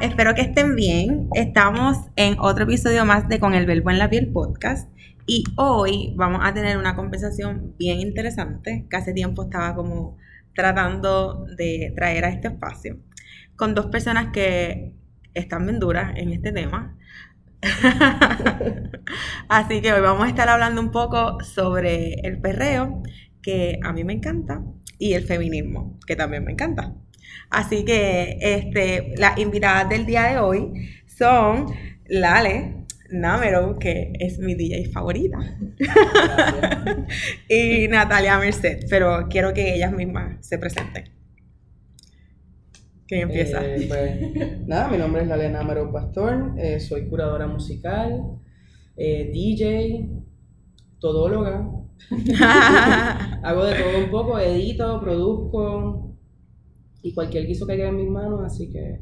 Espero que estén bien. Estamos en otro episodio más de Con el Verbo en la Piel podcast y hoy vamos a tener una conversación bien interesante que hace tiempo estaba como tratando de traer a este espacio con dos personas que están bien duras en este tema. Así que hoy vamos a estar hablando un poco sobre el perreo, que a mí me encanta, y el feminismo, que también me encanta. Así que este, las invitadas del día de hoy son Lale Namero, que es mi DJ favorita, y Natalia Merced, pero quiero que ellas mismas se presenten. ¿Quién empieza? Eh, pues, nada, mi nombre es Lale Namero Pastor, eh, soy curadora musical, eh, DJ, todóloga. Hago de todo un poco, edito, produzco, y cualquier guiso que haya en mis manos, así que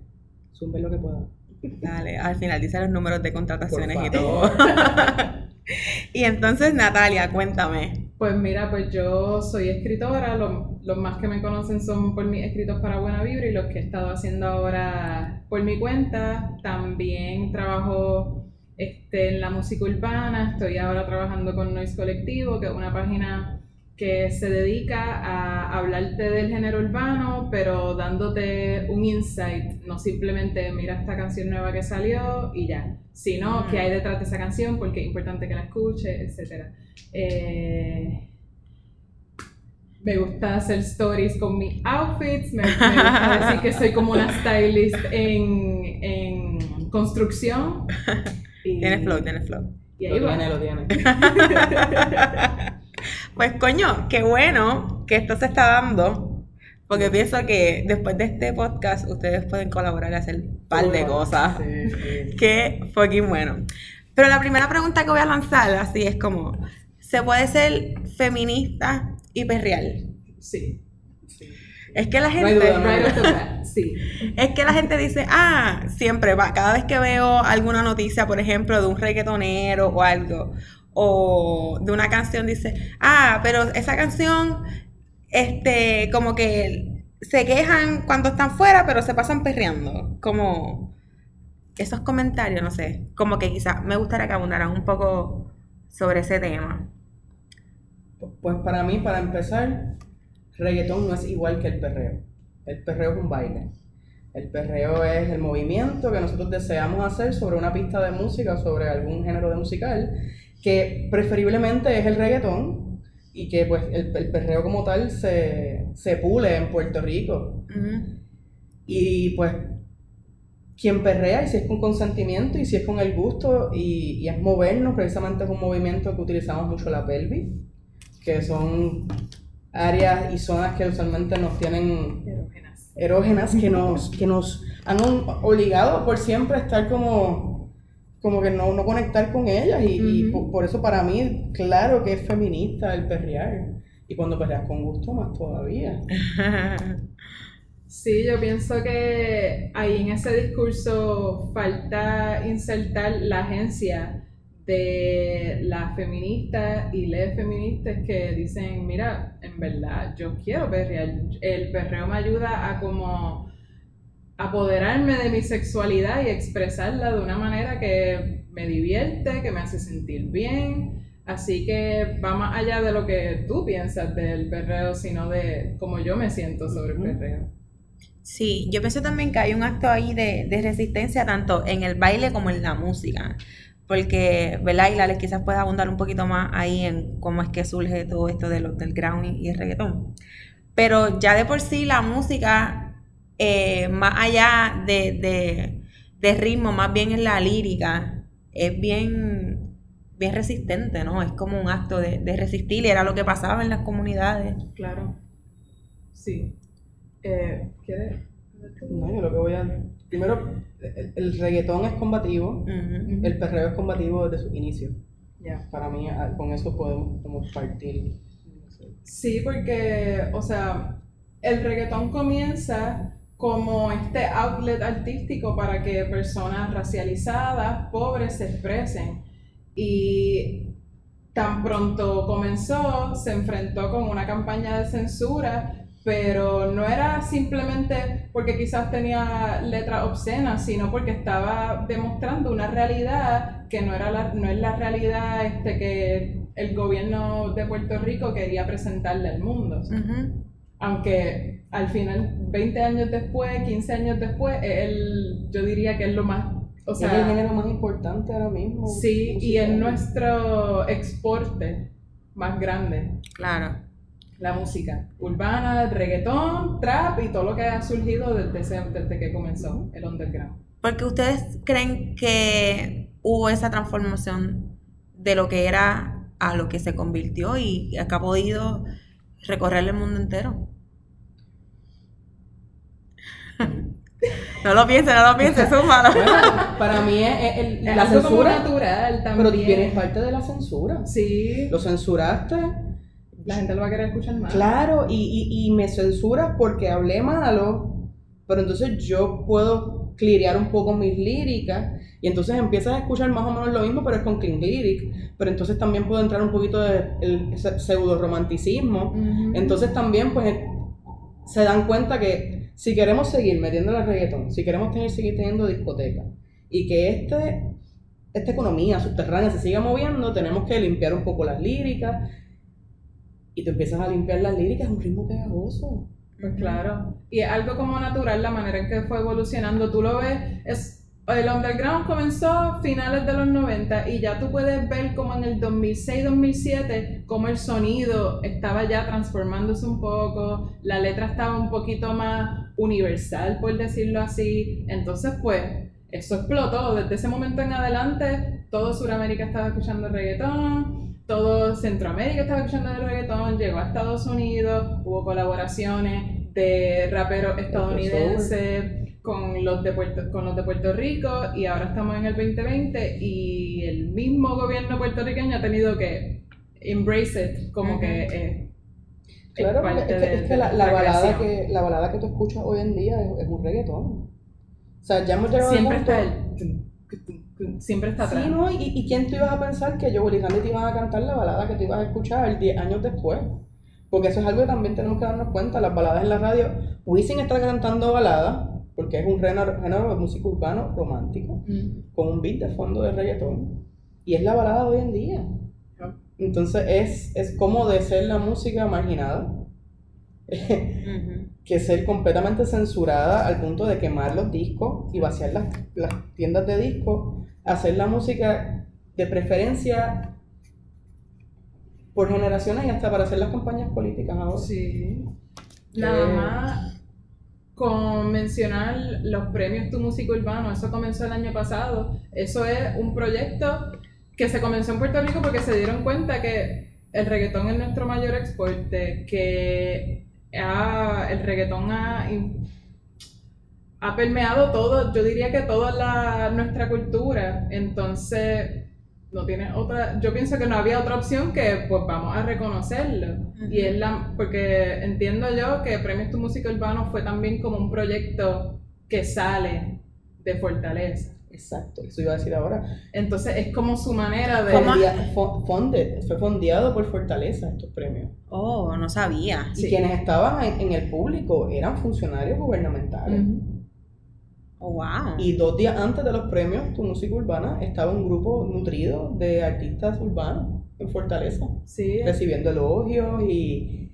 zumbe lo que pueda. Dale, al final dice los números de contrataciones y todo. y entonces, Natalia, cuéntame. Pues mira, pues yo soy escritora, los, los más que me conocen son por mis escritos para Buena Vibra y los que he estado haciendo ahora por mi cuenta. También trabajo este, en la música urbana, estoy ahora trabajando con Noise Colectivo, que es una página que se dedica a hablarte del género urbano, pero dándote un insight, no simplemente mira esta canción nueva que salió y ya, sino qué hay detrás de esa canción, porque es importante que la escuches, etc. Eh, me gusta hacer stories con mis outfits, me, gusta decir que soy como una stylist en, en construcción. tienes flow, tienes flow. Y ahí lo tiene, lo tiene. Pues coño, qué bueno que esto se está dando. Porque pienso que después de este podcast ustedes pueden colaborar y hacer un par de cosas. Sí, Qué fucking bueno. Pero la primera pregunta que voy a lanzar así es como, ¿se puede ser feminista y perreal? Sí. Es que la gente. sí. Es que la gente dice, ah, siempre va. Cada vez que veo alguna noticia, por ejemplo, de un reggaetonero o algo, o de una canción dice, ah, pero esa canción, este, como que se quejan cuando están fuera, pero se pasan perreando. Como esos comentarios, no sé, como que quizás me gustaría que abundaran un poco sobre ese tema. Pues para mí, para empezar, reggaetón no es igual que el perreo. El perreo es un baile. El perreo es el movimiento que nosotros deseamos hacer sobre una pista de música, sobre algún género de musical, que preferiblemente es el reggaetón y que pues el, perreo como tal se, se, pule en Puerto Rico. Y pues quien perrea, y si es con consentimiento, y si es con el gusto, y, y es movernos, precisamente es un movimiento que utilizamos mucho la pelvis, que son áreas y zonas que usualmente nos tienen erógenas, erógenas que, nos, que nos han obligado por siempre a estar como como que no, no conectar con ellas y, por, eso para mí, claro que es feminista el perrear. Y cuando perreas con gusto, más todavía. Sí, yo pienso que ahí en ese discurso falta insertar la agencia de las feministas y les feministas que dicen, mira, en verdad, yo quiero perrear. El perreo me ayuda a como apoderarme de mi sexualidad y expresarla de una manera que me divierte, que me hace sentir bien. Así que va más allá de lo que tú piensas del perreo, sino de cómo yo me siento sobre el perreo. Sí, yo pienso también que hay un acto ahí de, resistencia tanto en el baile como en la música. Porque, ¿verdad? Y la quizás pueda abundar un poquito más ahí en cómo es que surge todo esto de del ground y el reggaetón. Pero ya de por sí la música eh, más allá de, ritmo, más bien en la lírica, es bien, bien resistente, ¿no? Es como un acto de, resistir y era lo que pasaba en las comunidades. Claro. Sí. Eh, No, yo lo que voy a primero, el, el reggaetón es combativo, el perreo es combativo desde sus inicios. Ya. Para mí, ah, con eso podemos como partir. Sí, porque, o sea, el reggaetón comienza como este outlet artístico para que personas racializadas, pobres, se expresen. Y tan pronto comenzó, se enfrentó con una campaña de censura, pero no era simplemente porque quizás tenía letras obscenas, sino porque estaba demostrando una realidad que no, era la, no es la realidad este, que el gobierno de Puerto Rico quería presentarle al mundo. Aunque al final, 20 años después, 15 años después, es el, yo diría que es lo más... O es el sea, género más importante ahora mismo. sí, y es nuestro exporte más grande Claro. la música urbana, el reggaetón, trap y todo lo que ha surgido desde, ese- desde que comenzó el underground. Porque ustedes creen que hubo esa transformación de lo que era a lo que se convirtió y que ha podido recorrer el mundo entero. No lo pienses, no lo pienses, súmalo. Bueno, para mí es, es el- Es la censura. natural Pero también. viene parte de la censura. Sí, Lo censuraste, la gente lo va a querer escuchar más. claro, y, y, y me censuras porque hablé malo, pero entonces yo puedo clirear un poco mis líricas y entonces empiezas a escuchar más o menos lo mismo, pero es con clean lyric, pero entonces también puedo entrar un poquito de el pseudo romanticismo. Ujú. Entonces también pues se dan cuenta que si queremos seguir metiéndole al reggaetón, si queremos tener, seguir teniendo discotecas y que este, esta economía subterránea se siga moviendo, tenemos que limpiar un poco las líricas y tú empiezas a limpiar las líricas, es un ritmo pegajoso. Pues claro. Y es algo como natural la manera en que fue evolucionando. Tú lo ves, es, el underground comenzó a finales de los 90 y ya tú puedes ver como en el 2006-2007 como el sonido estaba ya transformándose un poco, la letra estaba un poquito más universal, por decirlo así. Entonces, pues, eso explotó. Desde ese momento en adelante, todo Sudamérica estaba escuchando reggaetón, todo Centroamérica estaba escuchando el reggaetón, llegó a Estados Unidos, hubo colaboraciones de raperos estadounidenses con los, de Puerto, con los de Puerto Rico y ahora estamos en el 2020 y el mismo gobierno puertorriqueño ha tenido que embrace it como Ujú. que eh, Claro, porque parte es que, de- es que la, la la balada que, la balada que tú escuchas hoy en día es, es un reggaetón. O sea, ya hemos llegado siempre está el siempre está atrás Sí, ¿no? ¿Y, y quién tú ibas a pensar que Joel y Randy te iban a cantar la balada que tú ibas a escuchar 10 años después? Porque eso es algo que también tenemos que darnos cuenta. Las baladas en la radio, Wisin está cantando baladas, porque es un género, de música urbano romántico, Mm. con un beat de fondo de reggaetón. Y es la balada de hoy en día. Entonces es, es como de ser la música marginada, que ser completamente censurada al punto de quemar los discos y vaciar las, las tiendas de discos, hacer la música de preferencia por generaciones y hasta para hacer las campañas políticas ahora. Sí. Nada Eh, más con mencionar los premios Tu Música Urbano, eso comenzó el año pasado. Eso es un proyecto que se comenzó en Puerto Rico porque se dieron cuenta que el reggaetón es nuestro mayor exporte, que ha- el reggaetón ha, ha permeado todo, yo diría que toda la, nuestra cultura. Entonces, no tiene otra, yo pienso que no había otra opción que pues vamos a reconocerlo. Y es la, porque entiendo yo que Premios Tu Música Urbano fue también como un proyecto que sale de Fortaleza. Exacto, eso iba a decir ahora. Entonces es como su manera de... Fo- funded, fue fondeado por Fortaleza estos premios. Oh, no sabía. Y Sí. quienes estaban en, en el público eran funcionarios gubernamentales. Oh, wow. Y dos días antes de los premios Tu Música Urbana estaba un grupo nutrido de artistas urbanos en Fortaleza, Sí, recibiendo elogios y,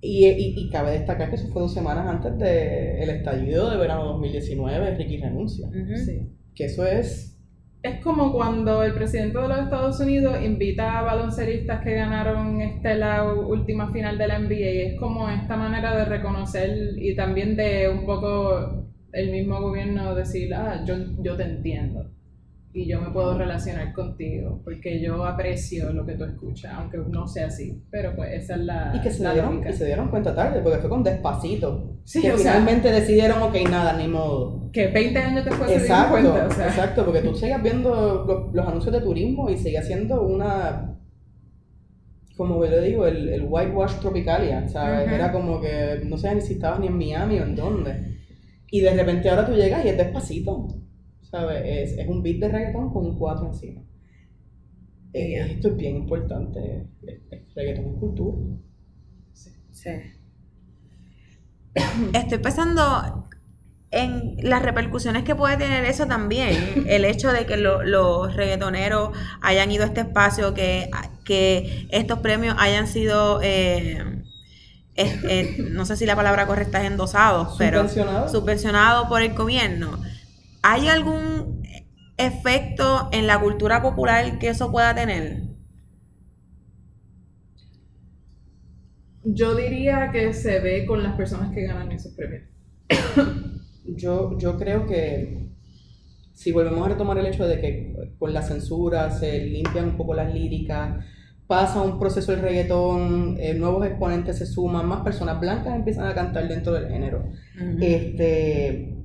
y, y- y cabe destacar que eso fue dos semanas antes del estallido de verano 2019, Ricky Renuncia. Ujú. sí. Que eso es, Es como cuando el presidente de los Estados Unidos invita a balonceristas que ganaron este, la última final de la NBA. Y es como esta manera de reconocer y también de un poco el mismo gobierno decir, ah, yo, yo te entiendo. y yo me puedo relacionar contigo porque yo aprecio lo que tú escuchas, aunque no sea así, pero pues esa es la, Y que se, la dieron, y se dieron cuenta tarde, porque fue con despacito. Sí, que sea- finalmente decidieron, ok, nada, ni modo. Que 20 años después se dieron Exacto, cuenta, o sea, exacto, porque tú sigas viendo los, los anuncios de turismo y sigue siendo una, como yo le digo, el, el whitewash tropicalia, ¿sabes? Ujú. Era como que no sé ni si estabas ni en Miami o en dónde. Y de repente ahora tú llegas y es despacito, ¿sabes? Es, es un beat de reggaetón con un 4 encima. Eh, esto es bien importante, el, el reggaetón es cultura. Sí. Estoy pensando en las repercusiones que puede tener eso también. El hecho de que lo- los reggaetoneros hayan ido a este espacio, que, que estos premios hayan sido, eh, es- no sé si la palabra correcta es endosados, pero Subvencionados. subvencionados por el gobierno. ¿Hay algún efecto en la cultura popular que eso pueda tener? yo diría que se ve con las personas que ganan esos premios. Yo, yo creo que si volvemos a retomar el hecho de que con la censura se limpian un poco las líricas, pasa un proceso el reggaetón, eh, nuevos exponentes se suman, más personas blancas empiezan a cantar dentro del género. Este,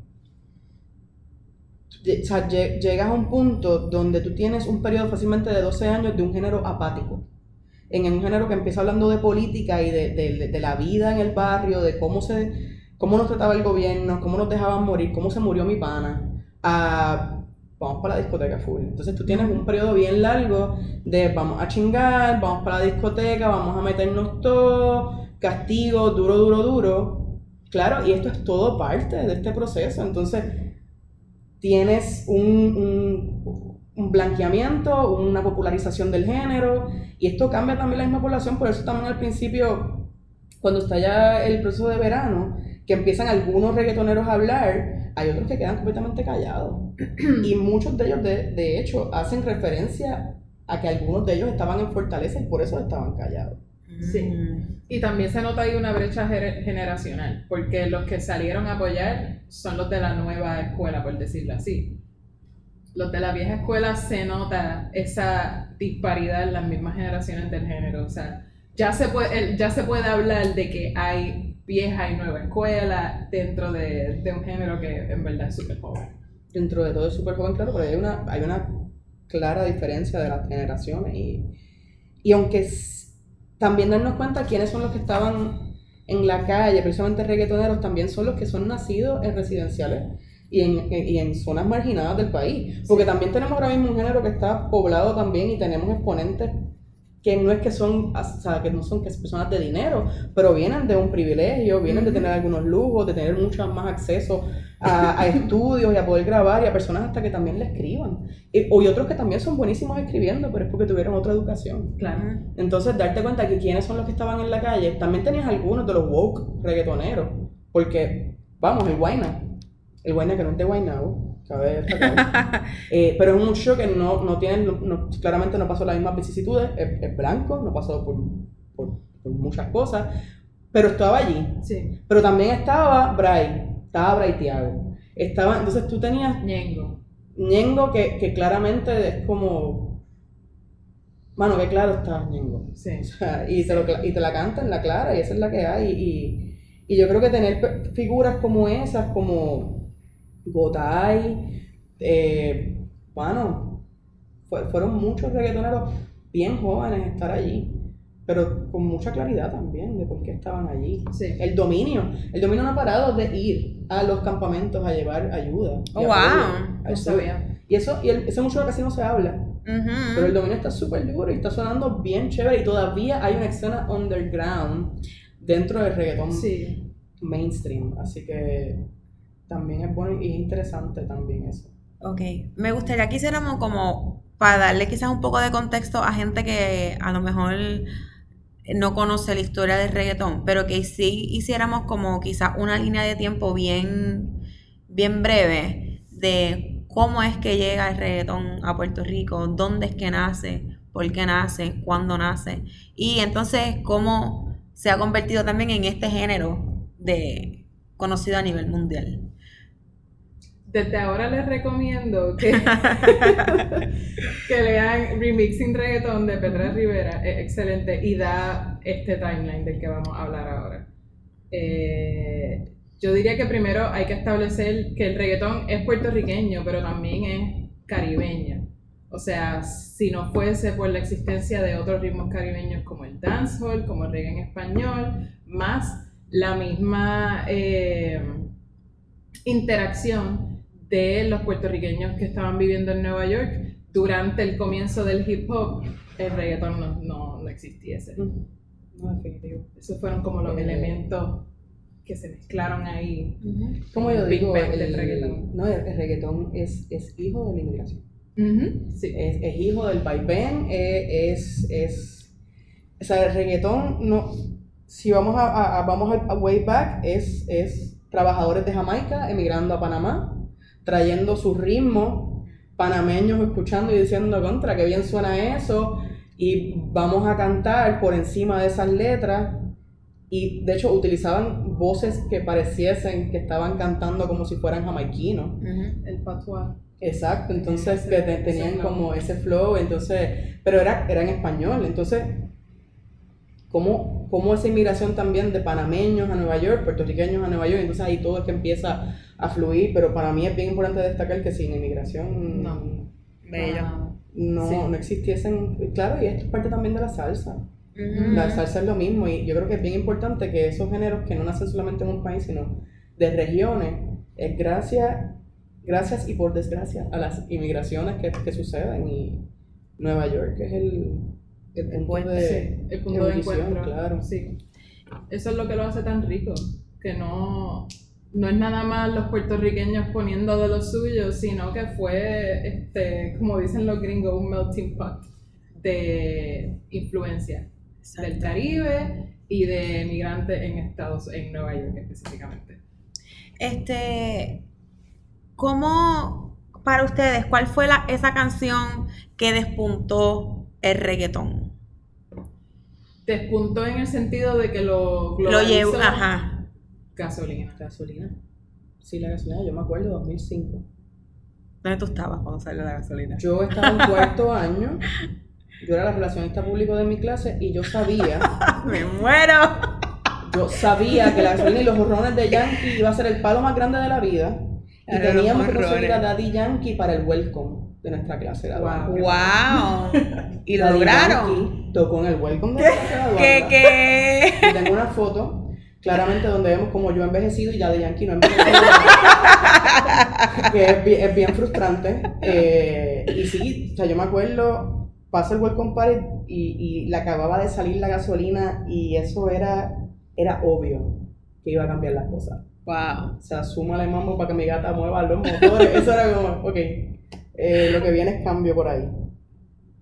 o sea, lle- llegas a un punto donde tú tienes un periodo fácilmente de 12 años de un género apático. En un género que empieza hablando de política y de, de- de la vida en el barrio, de cómo se cómo nos trataba el gobierno, cómo nos dejaban morir, cómo se murió mi pana, a vamos para la discoteca full. Entonces tú tienes un periodo bien largo de vamos a chingar, vamos para la discoteca, vamos a meternos todo, castigo, duro, duro, duro. Claro, y esto es todo parte de este proceso. Entonces, tienes un, un, un blanqueamiento, una popularización del género, y esto cambia también la misma población, por eso también al principio, cuando está ya el proceso de verano, que empiezan algunos reggaetoneros a hablar, hay otros que quedan completamente callados. y muchos de ellos, de, de hecho, hacen referencia a que algunos de ellos estaban en Fortaleza y por eso estaban callados. Sí. Mm. Y también se nota ahí una brecha gener- generacional, porque los que salieron a apoyar son los de la nueva escuela, por decirlo así. Los de la vieja escuela se nota esa disparidad en las mismas generaciones del género. O sea, ya se puede, ya se puede hablar de que hay vieja y nueva escuela dentro de, de un género que en verdad es súper joven. dentro de todo es súper joven, claro, pero hay una, hay una clara diferencia de las generaciones y, y aunque s- también darnos cuenta quiénes son los que estaban en la calle, precisamente reggaetoneros, también son los que son nacidos en residenciales y en, en- y en zonas marginadas del país, porque también tenemos ahora mismo un género que está poblado también y tenemos exponentes que no es que son, o sea, que no son que son personas de dinero, pero vienen de un privilegio, vienen de tener algunos lujos, de tener mucho más acceso a, a estudios y a poder grabar y a personas hasta que también le escriban. Y, o- y otros que también son buenísimos escribiendo, pero es porque tuvieron otra educación. Claro. Entonces, darte cuenta que quiénes son los que estaban en la calle, también tenías algunos de los woke reggaetoneros, porque, vamos, el Guayna, el Guayna que no es de Guaynabo, eh, pero es un show que no, no tiene, no- no- claramente no pasó las mismas vicisitudes, es, es blanco, no pasó por, por, por muchas cosas, pero estaba allí. Sí. Pero también estaba Bray, estaba Bray Thiago. Estaba, entonces tú tenías Ñengo. Ñengo que, que claramente es como. Mano, que claro está Ñengo. Sí. O sea, y, te lo y te la cantan la clara, y esa es la que hay. Y, y yo creo que tener figuras como esas, como Gotay, eh, bueno, fue- fueron muchos reggaetoneros bien jóvenes estar allí, pero con mucha claridad también de por qué estaban allí. Sí. El dominio, el dominio no ha parado de ir a los campamentos a llevar ayuda. Oh, wow. al sur. sabía. Y eso, y el- ese mucho casi no se habla. Pero el dominio está súper duro y está sonando bien chévere y todavía hay una escena underground dentro del reggaetón Sí. mainstream. Así que también es bueno y es interesante también eso. Ok, me gustaría que hiciéramos como para darle quizás un poco de contexto a gente que a lo mejor no conoce la historia del reggaetón, pero que sí hiciéramos como quizás una línea de tiempo bien, bien breve de cómo es que llega el reggaetón a Puerto Rico, dónde es que nace, por qué nace, cuándo nace, y entonces cómo se ha convertido también en este género de conocido a nivel mundial. Desde ahora les recomiendo que, que lean Remixing Reggaeton de Petra Rivera, es excelente y da este timeline del que vamos a hablar ahora. Eh, yo diría que primero hay que establecer que el reggaetón es puertorriqueño, pero también es caribeño. O sea, si no fuese por la existencia de otros ritmos caribeños como el dancehall, como el reggae en español, más la misma eh, interacción de los puertorriqueños que estaban viviendo en Nueva York durante el comienzo del hip hop, el reggaetón no, no, no existiese. No, definitivo. Esos fueron como los Eh, elementos que se mezclaron ahí. Como yo Big digo, el, del reggaetón. No, el, el reggaetón es, es hijo de la inmigración. Ujú, Sí. Es, es hijo del vaivén, eh, es, es... O sea, el reggaetón, no... Si vamos a, a- a- vamos a way back, es, es trabajadores de Jamaica emigrando a Panamá, trayendo su ritmo, panameños escuchando y diciendo contra, que bien suena eso, y vamos a cantar por encima de esas letras. Y de hecho utilizaban voces que pareciesen que estaban cantando como si fueran jamaiquinos. El patois. Exacto, entonces Ese- que te- ese tenían como ese flow, entonces, pero era, era en español, entonces, ¿cómo, cómo esa inmigración también de panameños a Nueva York, puertorriqueños a Nueva York, entonces ahí todo es que empieza a fluir, pero para mí es bien importante destacar que sin inmigración No. Bello. No, Sí. no existiesen, claro, y esto es parte también de la salsa. La salsa es lo mismo y yo creo que es bien importante que esos géneros que no nacen solamente en un país, sino de regiones, es gracias, gracias y por desgracia a las inmigraciones que, que suceden y Nueva York es el, el punto puente, de, sí, el punto de encuentro. claro. Sí. Eso es lo que lo hace tan rico, que no, no es nada más los puertorriqueños poniendo de lo suyo, sino que fue, este, como dicen los gringos, un melting pot de influencia del. Caribe y de migrantes en Estados en Nueva York específicamente. Este, ¿cómo para ustedes, cuál fue la, esa canción que despuntó el reggaetón? Despuntó en el sentido de que lo Lo llevó, ajá. Gasolina. Gasolina. Sí, la gasolina, yo me acuerdo, 2005. ¿Dónde tú estabas cuando salió la gasolina? Yo estaba en cuarto año, yo era la relacionista público de mi clase y yo sabía, ¡Me muero! yo sabía que la gasolina y los horrones de Yankee iba a ser el palo más grande de la vida y teníamos que conseguir a Daddy Yankee para el welcome de nuestra clase graduada. Wow. ¡Wow! ¿Y lo Daddy lograron? Yankee tocó en el welcome de la clase graduada. ¿Qué, qué? Y tengo una foto, claramente donde vemos como yo he envejecido y ya de Yankee no ha envejecido. que es bien, es bien frustrante. Eh, y sí, o sea, yo me acuerdo, pasa el welcome party y, y le acababa de salir la gasolina y eso era, era obvio que iba a cambiar las cosas. ¡Wow! O sea, súmale mambo para que mi gata mueva los motores. Eso era como, ok, eh, lo que viene es cambio por ahí.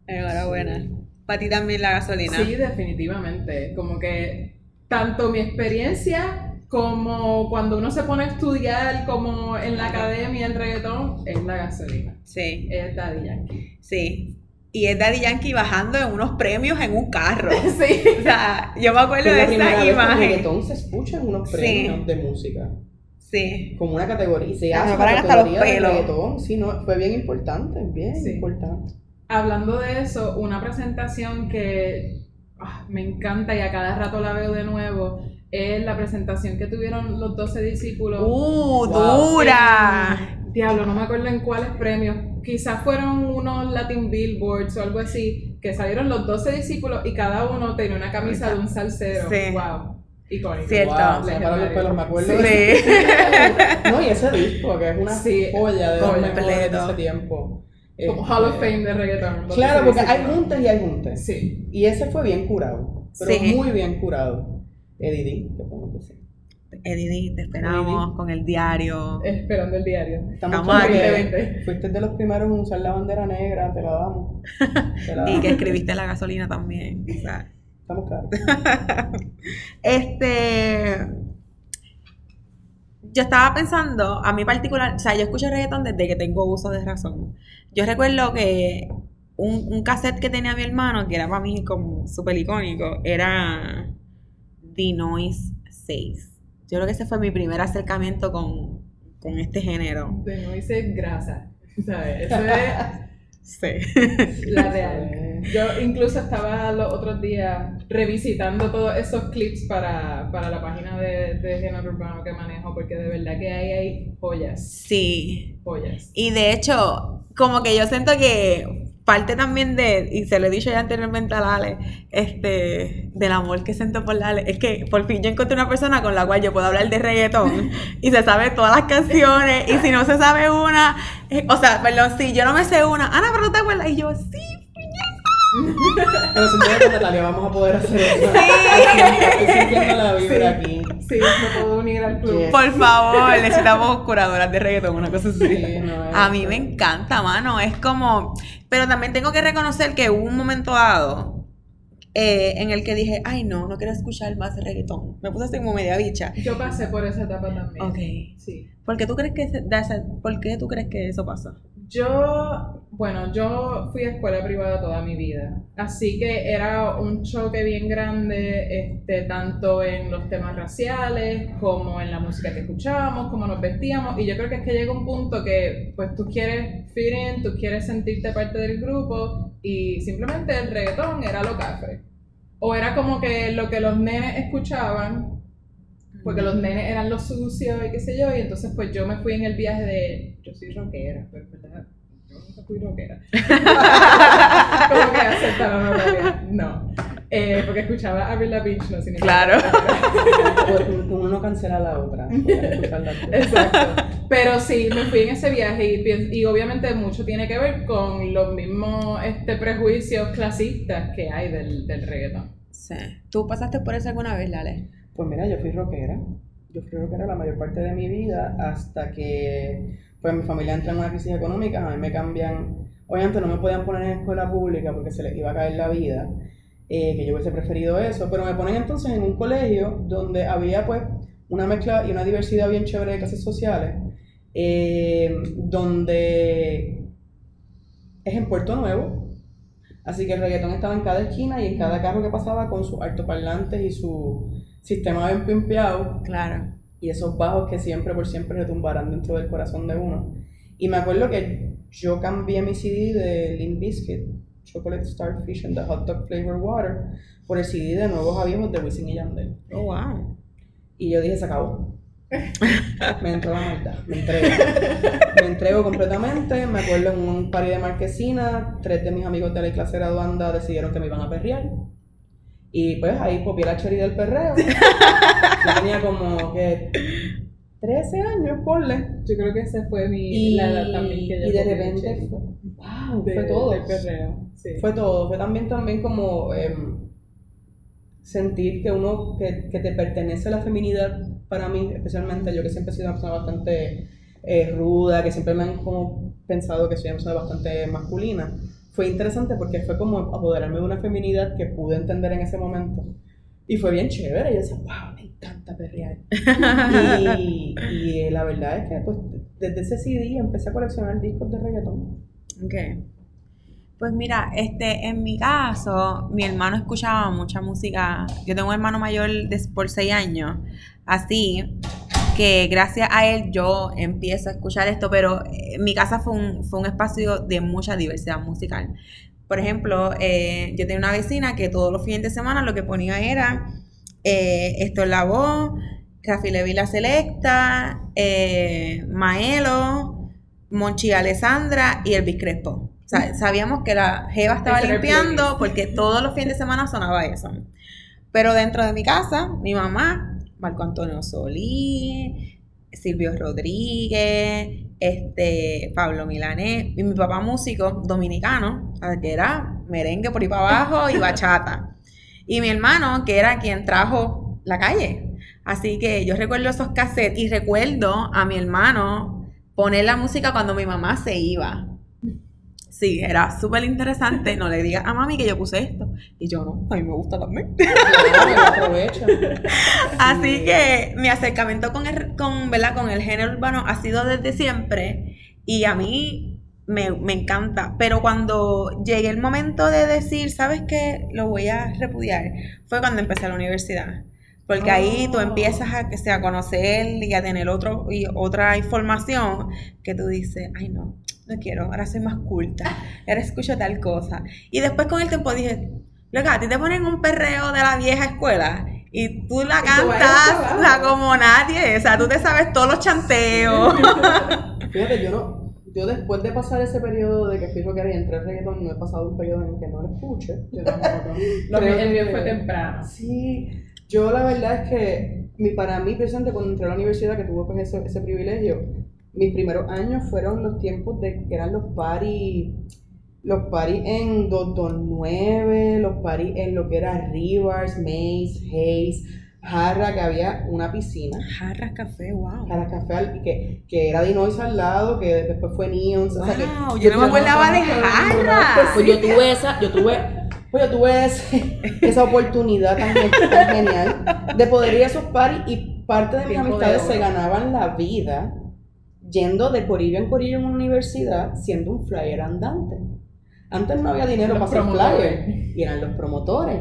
Enhorabuena. Para ti también la gasolina. Sí, definitivamente. Como que tanto mi experiencia como cuando uno se pone a estudiar como en la academia el reggaetón, es la gasolina. Sí, Es Daddy Yankee. sí. Y es Daddy Yankee bajando en unos premios en un carro. Sí. O sea, yo me acuerdo de esa que el imagen. reggaetón se escucha en unos Sí. premios de música. Sí. como una categoría y se hace una paran hasta los categoría pelos. reggaetón. Sí, no, fue bien importante, bien Sí. importante. Hablando de eso, una presentación que ah, me encanta y a cada rato la veo de nuevo es la presentación que tuvieron los 12 discípulos. ¡Uh, Wow. dura! Diablo, no me acuerdo en cuáles premios. Quizás fueron unos Latin Billboards o algo así, que salieron los 12 discípulos y cada uno tenía una camisa de un salsero. Sí. Wow. Icónico. Cierto. Wow, se me paran los pelos, me acuerdo. Sí. de- no, y ese disco, que es una Sí, joya de de ese tiempo. Como Este, Hall of Fame de reggaetón. Claro, 12 porque hay juntas y hay juntas. Sí. Y ese fue bien curado, pero Sí. muy bien curado. Eddie D, ¿qué podemos decir? Eddie, te esperamos con el diario. Esperando el diario. Estamos que 2020. Fuiste de los primeros en usar la bandera negra, te la damos. Te la Y damos. que escribiste la gasolina también. o sea. Estamos claros. Este. Yo estaba pensando, a mí particular, o sea, yo escucho reggaetón desde que tengo uso de razón. Yo recuerdo que un, un cassette que tenía mi hermano, que era para mí como súper icónico, era The Noise 6. Yo creo que ese fue mi primer acercamiento con con este género. De no dice grasa. ¿Sabes? Eso es Sí. la real. Yo incluso estaba los otros días revisitando todos esos clips para, para la página de, de género urbano que manejo, porque de verdad que ahí hay joyas. Sí. Joyas. Y de hecho, como que yo siento que parte también de, y se lo he dicho ya anteriormente a Lale, este, del amor que siento por Lale, es que por fin yo encontré una persona con la cual yo puedo hablar de reggaetón y se sabe todas las canciones y si no se sabe una, eh, o sea, perdón, si yo no me sé una, Ana, pero no te acuerdas, y yo, sí, Pero duda con Natalia vamos a poder hacer eso. Estoy sintiendo la vibra aquí. Sí, me puedo unir al club. Yes. por favor, necesitamos curadoras de reggaetón, una cosa así. Sí, no, A mí me encanta, mano. Es como. Pero también tengo que reconocer que hubo un momento dado eh, en el que dije, ay, no, no quiero escuchar más reggaetón. Me puse así como media bicha. Yo pasé por esa etapa también. Ok. Sí. ¿Por qué tú crees que, ¿por qué tú crees que eso pasa? Yo, bueno, yo fui a escuela privada toda mi vida, así que era un choque bien grande, este, tanto en los temas raciales, como en la música que escuchábamos, cómo nos vestíamos, y yo creo que es que llega un punto que, pues, tú quieres fit in, tú quieres sentirte parte del grupo, y simplemente el reggaetón era lo cafre. O era como que lo que los nenes escuchaban, porque los nenes eran los sucios y qué sé yo, y entonces pues yo me fui en el viaje de, yo soy rockera, pero en verdad, yo nunca fui rockera. como que aceptaron rockera, no. Eh, porque escuchaba a Avril Lavigne, no significa Claro. Pues, Uno no cancela a la otra. Exacto. Pero sí, me fui en ese viaje y, piens- y obviamente mucho tiene que ver con los mismos este, prejuicios clasistas que hay del, del reggaetón. Sí. ¿Tú pasaste por eso alguna vez, Lale? Pues mira, yo fui rockera. Yo fui rockera la mayor parte de mi vida hasta que pues mi familia entra en una crisis económica, a mí me cambian, obviamente no me podían poner en escuela pública porque se les iba a caer la vida, eh, que yo hubiese preferido eso, pero me ponen entonces en un colegio donde había pues una mezcla y una diversidad bien chévere de clases sociales, eh, donde es en Puerto Nuevo, así que el reggaetón estaba en cada esquina y en cada carro que pasaba con sus altoparlantes y su sistema bien pimpeado Claro. y esos bajos que siempre por siempre retumbarán dentro del corazón de uno. Y me acuerdo que yo cambié mi CD de Limp Bizkit, Chocolate Starfish and the Hot Dog Flavor Water, por el CD de Nuevos a Viejos de Wisin y Yandel. Oh, wow. Y yo dije, se acabó. me entró la maldad, me entrego. Me entrego completamente. Me acuerdo en un party de marquesina, tres de mis amigos de la clase graduanda decidieron que me iban a perrear. Y pues ahí copié la cherry del perreo. Yo tenía como que 13 años, ponle. Yo creo que esa fue mi Y, la edad también que yo y de repente fue, wow, De- fue todo. del perreo, sí. Fue todo, fue también, también como em, sentir que uno, que, que te pertenece la feminidad para mí, especialmente yo que siempre he sido una persona bastante eh, ruda, que siempre me han como pensado que soy una persona bastante masculina. Fue interesante porque fue como apoderarme de una feminidad que pude entender en ese momento. Y fue bien chévere, yo decía, wow, me encanta perrear. Y, y, eh, la verdad es que pues desde ese CD empecé a coleccionar discos de reggaetón. Ok. Pues mira, este, en mi caso, mi hermano escuchaba mucha música. Yo tengo un hermano mayor de, por seis años, así que gracias a él yo empiezo a escuchar esto, pero en mi casa fue un, fue un espacio de mucha diversidad musical. Por ejemplo, eh, yo tenía una vecina que todos los fines de semana lo que ponía era eh, Esto es la voz, Rafi Levi la Selecta, eh, Maelo, Monchi Alessandra y Elvis Crespo. O sea, sabíamos que la Jeva estaba Ese limpiando porque todos los fines de semana sonaba eso. Pero dentro de mi casa, mi mamá, Marco Antonio Solí, Silvio Rodríguez, este, Pablo Milanés, y mi papá músico dominicano, que era merengue por ahí para abajo y bachata. Y mi hermano, que era quien trajo la calle. Así que yo recuerdo esos cassettes y recuerdo a mi hermano poner la música cuando mi mamá se iba. Sí, era súper interesante. No le digas a mami que yo puse esto. Y yo no, a mí me gusta también. Así que mi acercamiento con el, con, ¿verdad? con el género urbano ha sido desde siempre y a mí me, me encanta. Pero cuando llegué el momento de decir, ¿sabes qué? Lo voy a repudiar, fue cuando empecé la universidad. Porque ahí tú Oh. empiezas a, que sea, a conocer y a tener otro, y otra información que tú dices, ay no, no quiero, ahora soy más culta, ahora escucho tal cosa. Y después con el tiempo dije, loca, a ti te ponen un perreo de la vieja escuela y tú la tú cantas sea, como nadie, o sea, tú te sabes todos los chanteos. Fíjate, yo no, yo después de pasar ese periodo de que fui rockera y entré al reggaetón, no he pasado un periodo en el que no lo escuche. Yo tampoco. Lo Creo que el mío fue temprano. Sí, yo la verdad es que mi, para mí, presente, cuando entré a la universidad, que tuve pues ese, ese privilegio, mis primeros años fueron los tiempos de que eran los paris, los paris en 229, los paris en lo que era Rivers, Maze, Hayes, Jarra, que había una piscina. Jarras café, wow. Jarra Café, al- que, que era Dinois al lado, que después fue Neons. o sea que Wow, yo no me acordaba de Jarra. pues yo tuve esa, yo tuve, pues yo tuve ese- esa oportunidad tan, gen- tan genial de poder ir a esos parties y parte de mis amistades se ganaban la vida yendo de corillo en corillo en una universidad siendo un flyer andante. Antes no había dinero Los para hacer promotores. flyer y eran los promotores,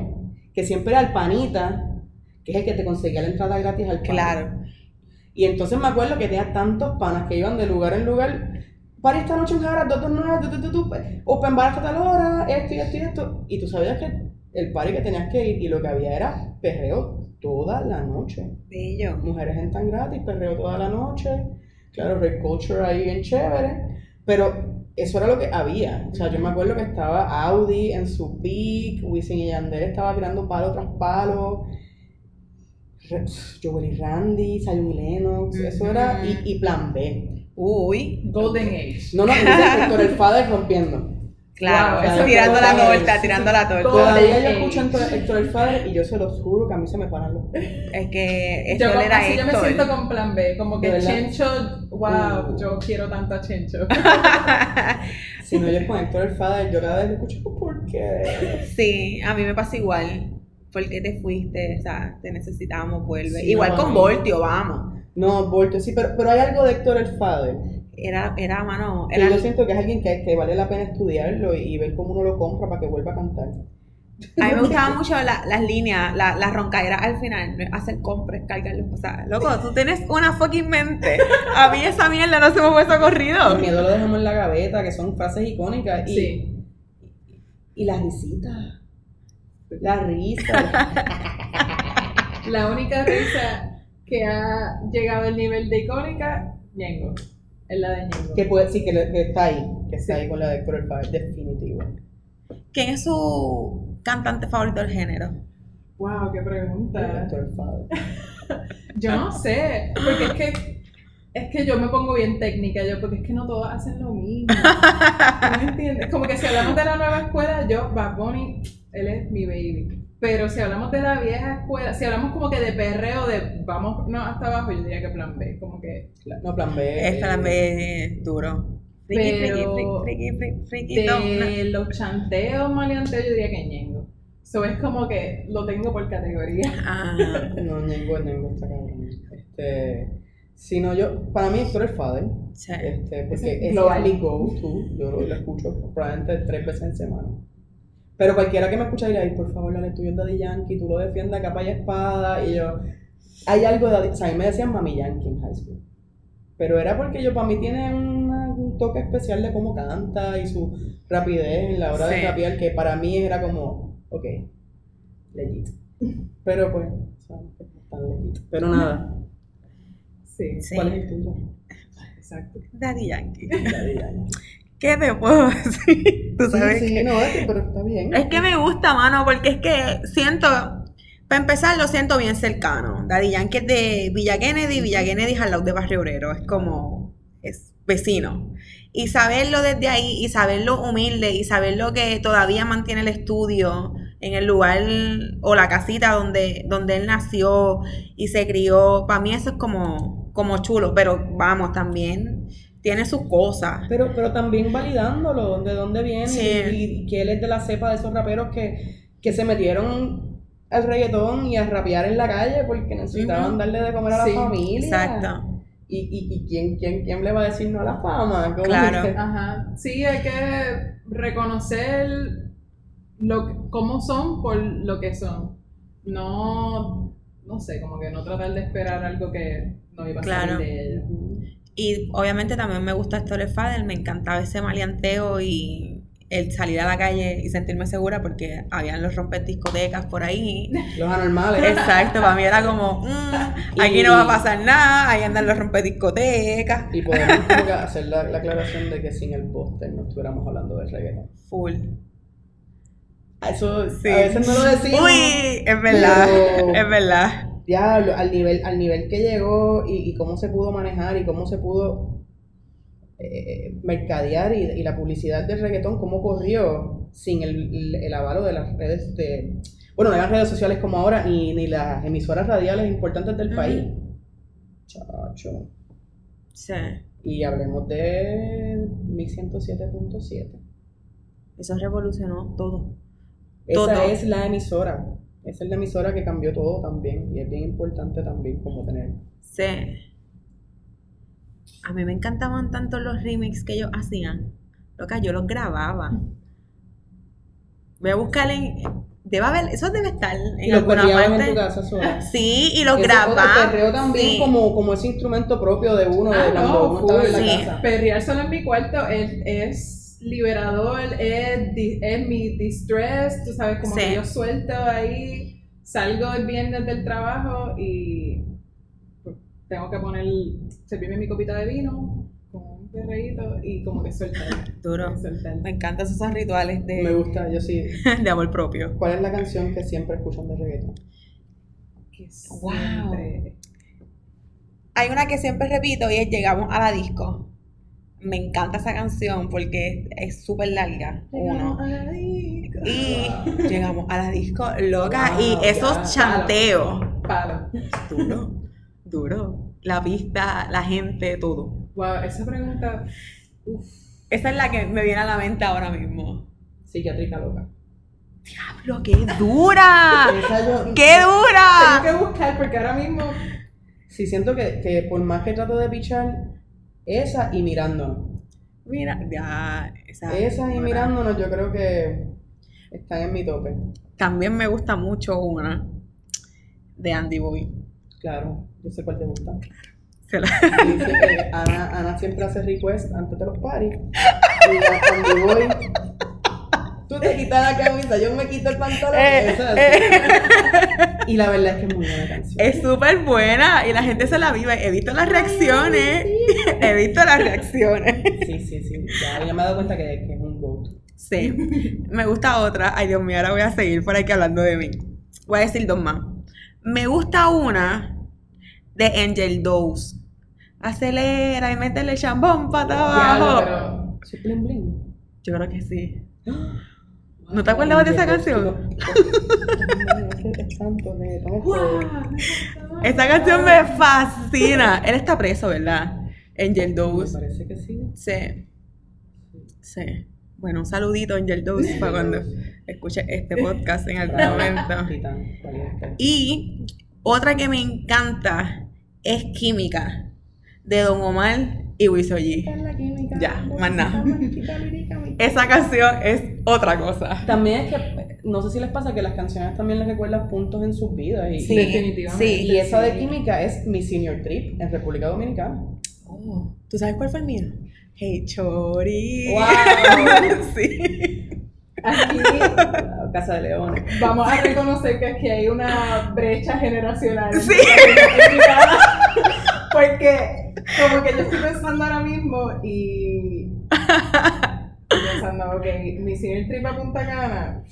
que siempre era el panita, que es el que te conseguía la entrada gratis al. Claro. Y entonces me acuerdo que tenía tantos panas que iban de lugar en lugar. Para esta noche en Jara, 229, tu, tu, tu, tu, open bar hasta tal hora, esto y esto y esto. Y tú sabías que el party que tenías que ir y lo que había era perreo toda la noche. Bello. Mujeres entran gratis, perreo toda la noche. Claro, red culture ahí bien chévere. Pero eso era lo que había. O sea, yo me acuerdo que estaba Audi en su peak, Wisin y Yandel estaba tirando palo tras palo. Joel y Randy, Zion y Lennox, eso era, y, y plan B. Uy, Golden Age. No, no, Héctor el Father rompiendo. Claro, Wow, eso eso tirando la torta, es- tirando la torta. Todavía yo Age. escucho Héctor, Héctor el Father y yo se los juro que a mí se me paran los. Es que Yo, esto como- era así yo me Héctor. siento con plan B, como que. Chencho, wow, Uh. yo quiero tanto a Chencho. Si no, yo con Héctor el Father, yo cada vez lo escucho, ¿por qué? Sí, a mí me pasa igual. ¿Por qué te fuiste? O sea, te necesitábamos, vuelve. Sí, igual no, con Voltio, vamos. No, Voltio, sí, pero, pero hay algo de Héctor el Father. Era, era, mano, era... yo siento que es alguien que, que vale la pena estudiarlo y, y ver cómo uno lo compra para que vuelva a cantar. A mí me gustaban mucho la- las líneas, la, la roncaera al final, hacer compras, cargarlos, o sea, loco, tú tienes una fucking mente. A mí esa mierda no se me fue El socorrido. miedo lo dejamos en la gaveta, que son frases icónicas. Y, Sí. y la risita. La risa. La única risa que ha llegado al nivel de icónica, Ñengo. Es la de Ñengo. que puede, sí, que, está ahí. Que está Sí. ahí con la de Héctor el Father, definitivo. ¿Quién es su cantante favorito del género? Wow, qué pregunta. Yo no sé, porque es que es que yo me pongo bien técnica, yo porque es que no todos hacen lo mismo. ¿Tú me entiendes? Como que si hablamos de la nueva escuela, yo, Bad Bunny, él es mi baby. Pero si hablamos de la vieja escuela, si hablamos como que de perreo, de vamos no, hasta abajo, yo diría que plan B, como que No, plan B. Es para mí duro. Friki, friki, Pero friki, friki, friki, no, no. de los chanteos, maleanteos, yo diría que Ñengo. So es como que lo tengo por categoría. Ah, No, Ñengo, Ñengo está cabrón. Este. Si no, yo. Para mí, Héctor el Father. sí. Este, porque es global. mi go-to. Yo lo, lo escucho probablemente tres veces en semana. Pero cualquiera que me escucha dirá, por favor, dale tuyo es Daddy Yankee, tú lo defiendes a capa y espada. Y yo, hay algo de Daddy, o sea, a mí me decían Mami Yankee en high school. Pero era porque yo, para mí, tiene una- un toque especial de cómo canta y su rapidez en la hora Sí. de rapear, que para mí era como, ok, legit. Pero pues, no es tan legit. Pero nada, Sí, Sí. ¿cuál es el tuyo? exacto. Daddy Yankee. Daddy Yankee. ¿Qué te puedo decir? Tú sabes sí, sí, que- no, es que- pero está bien. Es que me gusta, mano, porque es que siento, para empezar, lo siento bien cercano. Daddy Yankee es de Villa Kennedy, Villa Kennedy es al lado de Barrio Obrero, es como, es vecino. Y saberlo desde ahí, y saberlo humilde, y saberlo que todavía mantiene el estudio en el lugar o la casita donde, donde él nació y se crió, para mí eso es como, como chulo, pero vamos, también tiene sus cosas. Pero, pero también validándolo, de dónde viene Sí. y, y que él es de la cepa de esos raperos que, que se metieron al reggaetón y a rapear en la calle porque necesitaban darle de comer a la Sí, familia. Exacto. ¿Y, y, y quién, quién, quién le va a decir no a la fama? ¿Cómo Claro. Ajá. Sí, hay que reconocer lo, cómo son por lo que son. No no sé, como que no tratar de esperar algo que no iba a Claro. salir de ella. Y obviamente también me gusta Héctor Fader, me encantaba ese maleanteo y el salir a la calle y sentirme segura porque habían los rompediscotecas por ahí. Los anormales. Exacto, para mí era como, mm, aquí no va a pasar nada, ahí andan los rompediscotecas. Y podemos hacer la, la aclaración de que sin el póster no estuviéramos hablando de reggaeton. Full. Eso Sí. a veces no lo decimos. Uy, es verdad, Pero- es verdad. Ya lo- al nivel, al nivel que llegó y, y cómo se pudo manejar y cómo se pudo eh, mercadear y, y la publicidad del reggaetón, cómo corrió sin el, el- el avalo de las redes de, bueno, no las redes sociales como ahora, ni, ni las emisoras radiales importantes del país. Chacho. Sí, Y hablemos de 1107.7. eso revolucionó todo. Esa Todo. es la emisora. Esa es la emisora que cambió todo también. Y es bien importante también como tener. Sí. A mí me encantaban tanto los remix que ellos hacían. Loca, yo los grababa. Voy a buscar en. Debe haber, eso debe estar en Y los alguna parte. en tu casa sola. Sí, y los grababa. perreo también Sí. como, como ese instrumento propio de uno, Ah, de cuando no, uno estaba en la sí. casa. Perrear solo en mi cuarto es, es liberador, es, es mi distress, tú sabes, como Sí. que yo suelto ahí, salgo el viernes del trabajo y pues, tengo que poner, servirme mi copita de vino con un perreíto y como que soltar. Duro. soltar. Me encantan esos rituales Me de, gusta, yo sí. de amor propio. ¿Cuál es la canción que siempre escuchan de reggaeton? Que Wow. siempre- Hay una que siempre repito y es Llegamos a la disco. Me encanta esa canción porque es súper larga. Uno. Y llegamos a la disco loca Wow, y esos chanteos. Palo. Duro, duro. La pista, la gente, todo. Wow, esa pregunta. Uf. Esa es la que me viene a la mente ahora mismo. Psiquiátrica loca. ¡Diablo, qué dura! Yo- ¡Qué dura! Tengo que buscar porque ahora mismo. Sí, siento que, que por más que trato de pichar, esa y mirándonos. Mira, ya. Esa, Esa y mirándonos yo creo que están en mi tope. También me gusta mucho una de Andy Boy. Claro, yo sé cuál te gusta. Se la- Sí, sí, eh, Ana, Ana siempre hace request antes de los paris. Y cuando voy, tú te quitas la camisa, yo me quito el pantalón. Eh, así. Y la verdad es que es muy buena canción. Es súper buena y la gente se la vive. He visto las reacciones. He visto las reacciones. Sí, sí, sí. Ya, ya me he dado cuenta que, que es un GOAT. Sí. Me gusta otra. Ay, Dios mío, ahora voy a seguir por aquí hablando de mí. Voy a decir dos más. Me gusta una de Angel Dose. Acelera y métele chambón para abajo. Yo creo que sí. ¿No te acuerdas de esa canción? Es tanto de ¡Guau! Esta canción me fascina. Él está preso, ¿verdad? Angel Me Dose. parece que sí. Sí. Sí. Bueno, un saludito, Angel Dose, para cuando escuche este podcast en algún momento. Y otra que me encanta es Química, de Don Omar y Wiso G. Ya, más nada. Esa canción es otra cosa. También es que, no sé si les pasa que las canciones también les recuerdan puntos en sus vidas. Y, Sí, Definitivamente. sí. y esa de química es mi senior trip en República Dominicana. Oh, ¿Tú sabes cuál fue el mío? Hey, Chori. ¡Wow! sí. Aquí Casa de Leones. vamos a reconocer que aquí hay una brecha generacional. Sí. Porque, como que yo estoy pensando ahora mismo y. pensando, ok, mi senior trip a Punta Cana.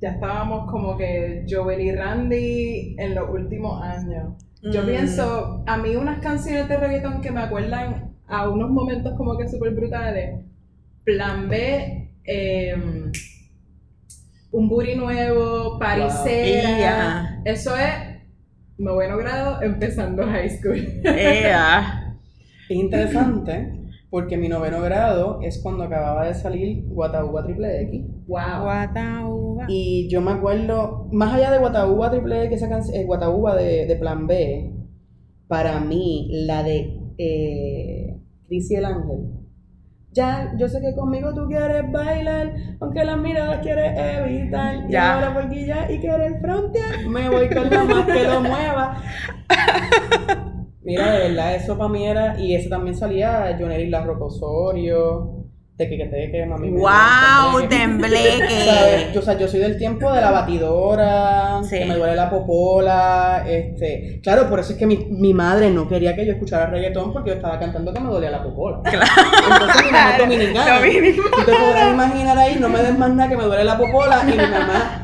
Ya estábamos como que Joel y Randy en los últimos años. Yo Mm. pienso, a mí unas canciones de reggaetón que me acuerdan a unos momentos como que súper brutales. Plan B, em, un booty nuevo, parisera. Ia. Eso es noveno grado empezando high school. Ea. Es interesante porque mi noveno grado es cuando acababa de salir Guataúba Triple X. wow. Guatauba. Y yo me acuerdo, más allá de Guataúba Triple X, esa canción, eh, de, de Plan B, para mí, la de eh, Cris y el Ángel. Ya, yo sé que conmigo tú quieres bailar, aunque las miradas quieres evitar. Y Ya. ahora por guillar y quieres frontear, me voy con la más que lo mueva. Mira, de verdad, eso para mí era. Y ese también salía Jonery La Rocosorio, de que que te que mami. ¡Wow! tembleque. ¿Sabes? Yo, o sea, yo soy del tiempo de la batidora, Sí. que me duele la popola, este... Claro, por eso es que mi, mi madre no quería que yo escuchara reggaetón porque yo estaba cantando que me dolía la popola. Entonces mi mamá es dominicana. Dominicana. Tú te podrás imaginar ahí, no me des más nada que me duele la popola y mi mamá...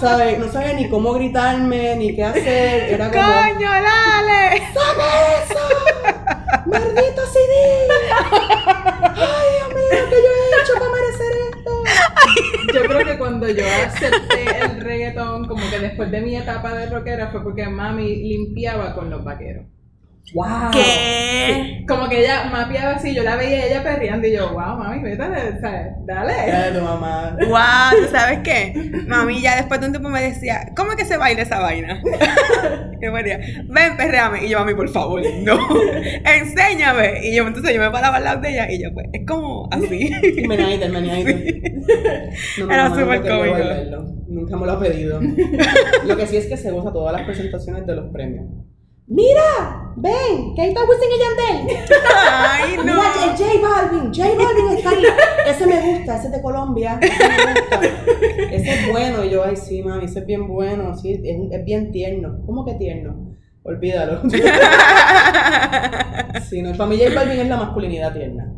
¿Sabes? No sabía ni cómo gritarme, ni qué hacer. Era como... ¡Coño, dale! ¡Saca eso! ¡Maldito CD! ¡Ay, Dios mío, qué yo he hecho para merecer esto! Yo creo que cuando yo acepté el reggaetón, como que después de mi etapa de rockera, fue porque mami limpiaba con los vaqueros. ¡Wow! ¿Qué? Como que ella mapeaba así, yo la veía ella perreando y yo, wow, mami, vete, ¿sabes? Dale. De tu mamá. ¡Wow! ¿Tú sabes qué? Mami ya después de un tiempo me decía, ¿cómo es que se baila esa vaina? Me decía, ven, perreame. Y yo, mami, por favor, no. Enséñame. Y yo, entonces yo me paraba al lado de ella y yo, pues, es como así. Meneadita, meneadita. No, mi Era súper cómico. Nunca me lo ha pedido. Lo que sí es que se goza todas las presentaciones de los premios. ¡Mira! ¡Ven! ¡Que ahí está Wisin y Yandel! Ay, no. Mira, J Balvin, J Balvin está ahí. Ese me gusta, ese es de Colombia. Ese me gusta. Ese es bueno. Y yo, ay, sí, mami, ese es bien bueno. Sí, es, es bien tierno. ¿Cómo que tierno? Olvídalo. Sí, no, para mí J Balvin es la masculinidad tierna.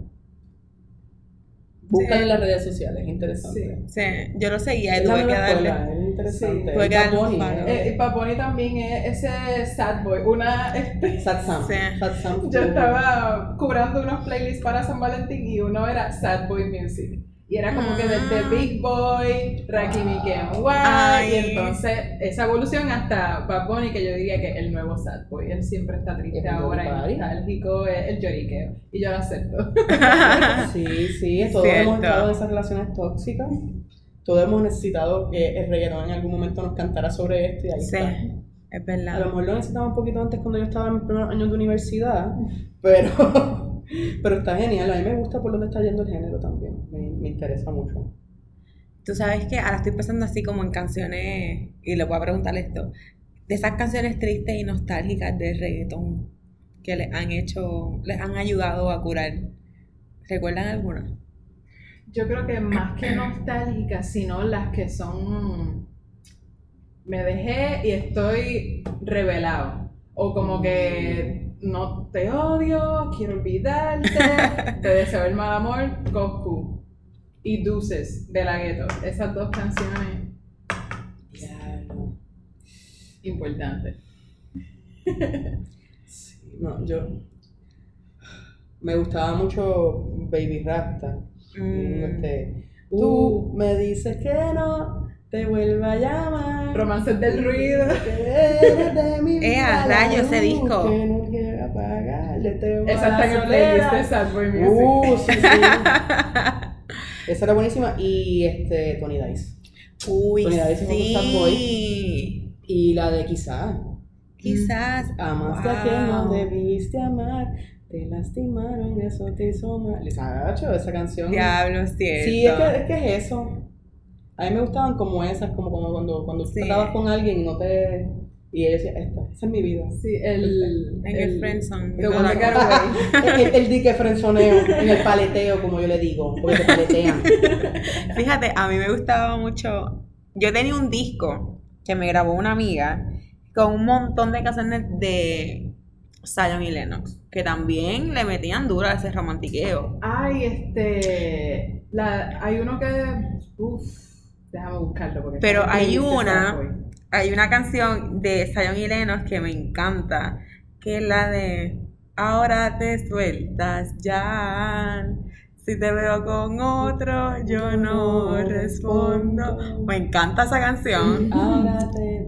Buscan Sí. en las redes sociales, es interesante. Sí, yo lo seguía y tuve que darle. es interesante. Sí. Tuve que darle un follow. ¿eh? Y Paponi también es ese sad boy. Una, este, Sad Sam. Sí. Sad Sam. yo estaba cubrando unos playlists para San Valentín y uno era sad boy music. Y era como que desde Mm. Big Boy, Rakim y Ay. Kenway, y entonces esa evolución hasta Bad Bunny, que yo diría que es el nuevo sad boy. Él siempre está triste ahora y nostálgico, es el lloriqueo. Y yo lo acepto. Sí, sí, todos Cierto. hemos estado en esas relaciones tóxicas. Todos hemos necesitado que el reggaetón en algún momento nos cantara sobre esto y ahí Sí, está. es A lo verdad. mejor lo necesitaba un poquito antes cuando yo estaba en mis primeros años de universidad, pero, pero está genial. A mí me gusta por dónde está yendo el género también. Me, interesa mucho. Tú sabes que ahora estoy pensando así como en canciones, y le voy a preguntar esto, de esas canciones tristes y nostálgicas de reggaetón que les han hecho, les han ayudado a curar. ¿Recuerdan alguna? Yo creo que más que nostálgicas, sino las que son. Me dejé y estoy revelado. O como que no te odio, quiero olvidarte, te deseo el mal amor, Coscu. Y Dulces de la Gueto. Esas dos canciones Diablo. importantes. Sí, no, yo. Me gustaba mucho Baby Rasta. Mm. Este, Tú me dices que no, te vuelvo a llamar. Romances del ruido. De mi a vida, la rayos, ese disco. Que no quiero apagar, le tengo Esa está en el playlist de Sad Boy Music. Uh, sí, sí. Esa era buenísima. Y este, Tony Dice. Uy, Tony Dice un sad boy. sí. Y la de quizá. Quizás. Amaste a quien no Wow. debiste amar. Te lastimaron, eso te hizo mal. Les agacho esa canción. Diablo, cierto. Sí, es que, es que es eso. A mí me gustaban como esas, como, cuando, cuando tú Sí. estabas con alguien y no te. Y ella decía, esta, esa es mi vida. Sí, el. En el friendzone. El, dique frenzoneo, en el paleteo, como yo le digo, porque te paletean. Fíjate, a mí me gustaba mucho. Yo tenía un disco que me grabó una amiga con un montón de canciones de Zion y Lennox, que también le metían duro a ese romantiqueo. Ay, este. La, hay uno que. Uf, déjame buscarlo. Porque Pero hay una-. Hay una canción de Zion y Lennox que me encanta, que es la de Ahora te sueltas ya. Si te veo con otro, yo no respondo. Me encanta esa canción. Ahora te.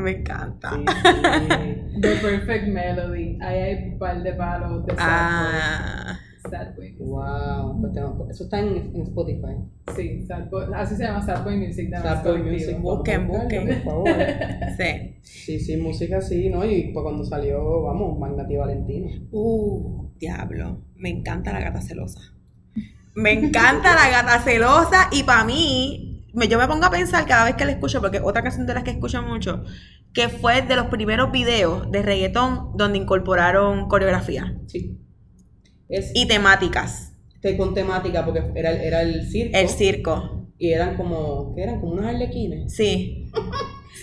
Me encanta. Sí, sí. The Perfect Melody. Ahí hay un par de palos de Ah. Sad Boy. Wow, pues tengo- eso está en, en Spotify. Sí, Sad Boy. Así se llama Sad Boy Music. Sad Boy. Music. Busquen, busquen. Por favor. sí. Sí, sí, música sí, ¿no? Y pues cuando salió, vamos, Magnati Valentino. Uh, Diablo, me encanta la gata celosa. Me encanta la gata celosa y para mí, me- yo me pongo a pensar cada vez que la escucho, porque otra canción de las que escucho mucho, que fue de los primeros videos de reggaetón donde incorporaron coreografía Sí. Es y temáticas. te- con temática, porque era, el- era el circo. El circo. Y eran como, ¿qué eran? Como unos arlequines. Sí.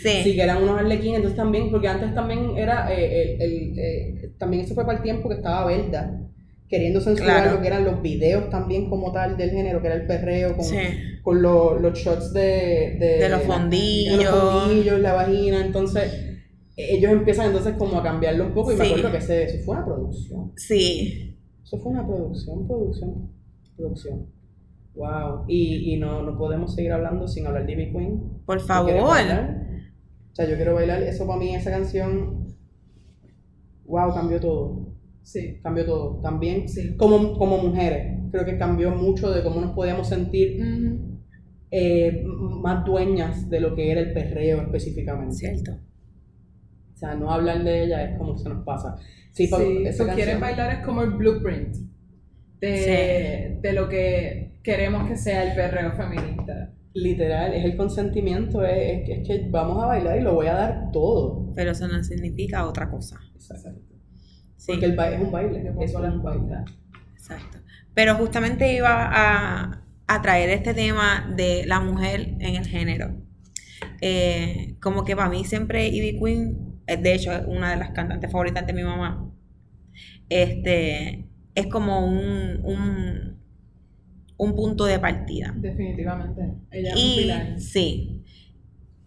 Sí. Sí, que eran unos arlequines, entonces también, porque antes también era, eh, el, el, eh, también eso fue para el tiempo que estaba Verda, queriendo censurar Claro. lo que eran los videos también como tal del género, que era el perreo, con, Sí. con los, los shots de, de, De los de fondillos. los fondillos, la vagina, entonces ellos empiezan entonces como a cambiarlo un poco y me acuerdo que ese, eso fue una producción, Sí. Eso fue una producción, producción, producción. Wow, y, y no, no podemos seguir hablando sin hablar de Ivy Queen. Por ¿Tú quieres favor. O sea, yo quiero bailar, eso para mí, esa canción, wow, cambió todo, Sí. cambió todo. También Sí. como, como mujeres, creo que cambió mucho de cómo nos podíamos sentir eh, más dueñas de lo que era el perreo específicamente. Cierto. O sea, no hablar de ella es como se nos pasa. Sí, Sí, esa tú quieres bailar es como el blueprint de, de lo que queremos que sea el perreo feminista. Literal, es el consentimiento, es, es que- es que vamos a bailar y lo voy a dar todo. Pero eso no significa otra cosa. Exacto. Sí. Porque el ba- es un baile, Yo es pongo un baile. Exacto. Pero justamente iba a, a traer este tema de la mujer en el género. Eh, como que para mí siempre Ivy Queen, de hecho, es una de las cantantes favoritas de mi mamá. Este es como un, un, un punto de partida. Definitivamente. Ella es un pilar. sí.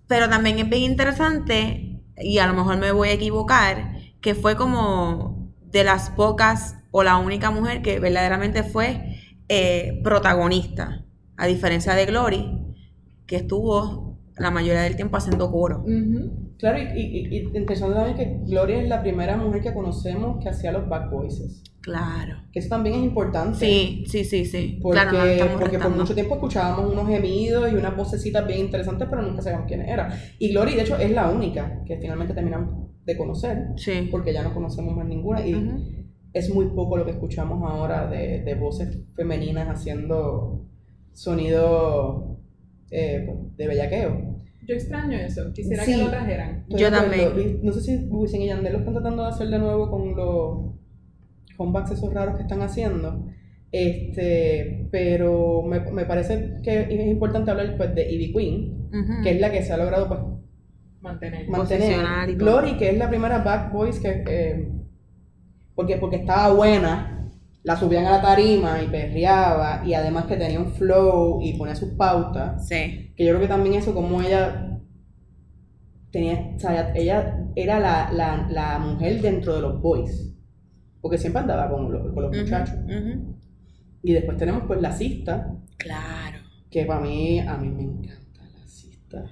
Pero también es bien interesante, y a lo mejor me voy a equivocar, que fue como de las pocas o la única mujer que verdaderamente fue eh, protagonista, a diferencia de Glory, que estuvo la mayoría del tiempo haciendo coro. Claro, y, y, y- y interesante también que Gloria es la primera mujer que conocemos que hacía los back voices. Claro. Que eso también es importante. Sí, sí, sí, sí. Porque, claro, no porque por mucho tiempo escuchábamos unos gemidos y unas vocecitas bien interesantes, pero nunca sabíamos quién era. Y Gloria, de hecho, es la única que finalmente terminamos de conocer, Sí. porque ya no conocemos más ninguna. Y Ujú. es muy poco lo que escuchamos ahora de, de voces femeninas haciendo sonido eh, pues, de bellaqueo. Yo extraño eso. Quisiera Sí. que lo trajeran. Yo también. No sé si Wisin y Yandel lo están tratando de hacer de nuevo con los comebacks esos raros que están haciendo. Este, pero me, me parece que es importante hablar pues, de Ivy Queen, que es la que se ha logrado pues, Mantener. mantener. Y. Glory, que es la primera back voice que. eh, porque, porque estaba buena, la subían a la tarima y perreaba, y además que tenía un flow y ponía sus pautas. Sí. Que yo creo que también eso, como ella tenía, o sea, ella era la, la, la mujer dentro de los boys, porque siempre andaba con los, con los muchachos. Y después tenemos pues la cista, Claro. que para mí, a mí me encanta la cista,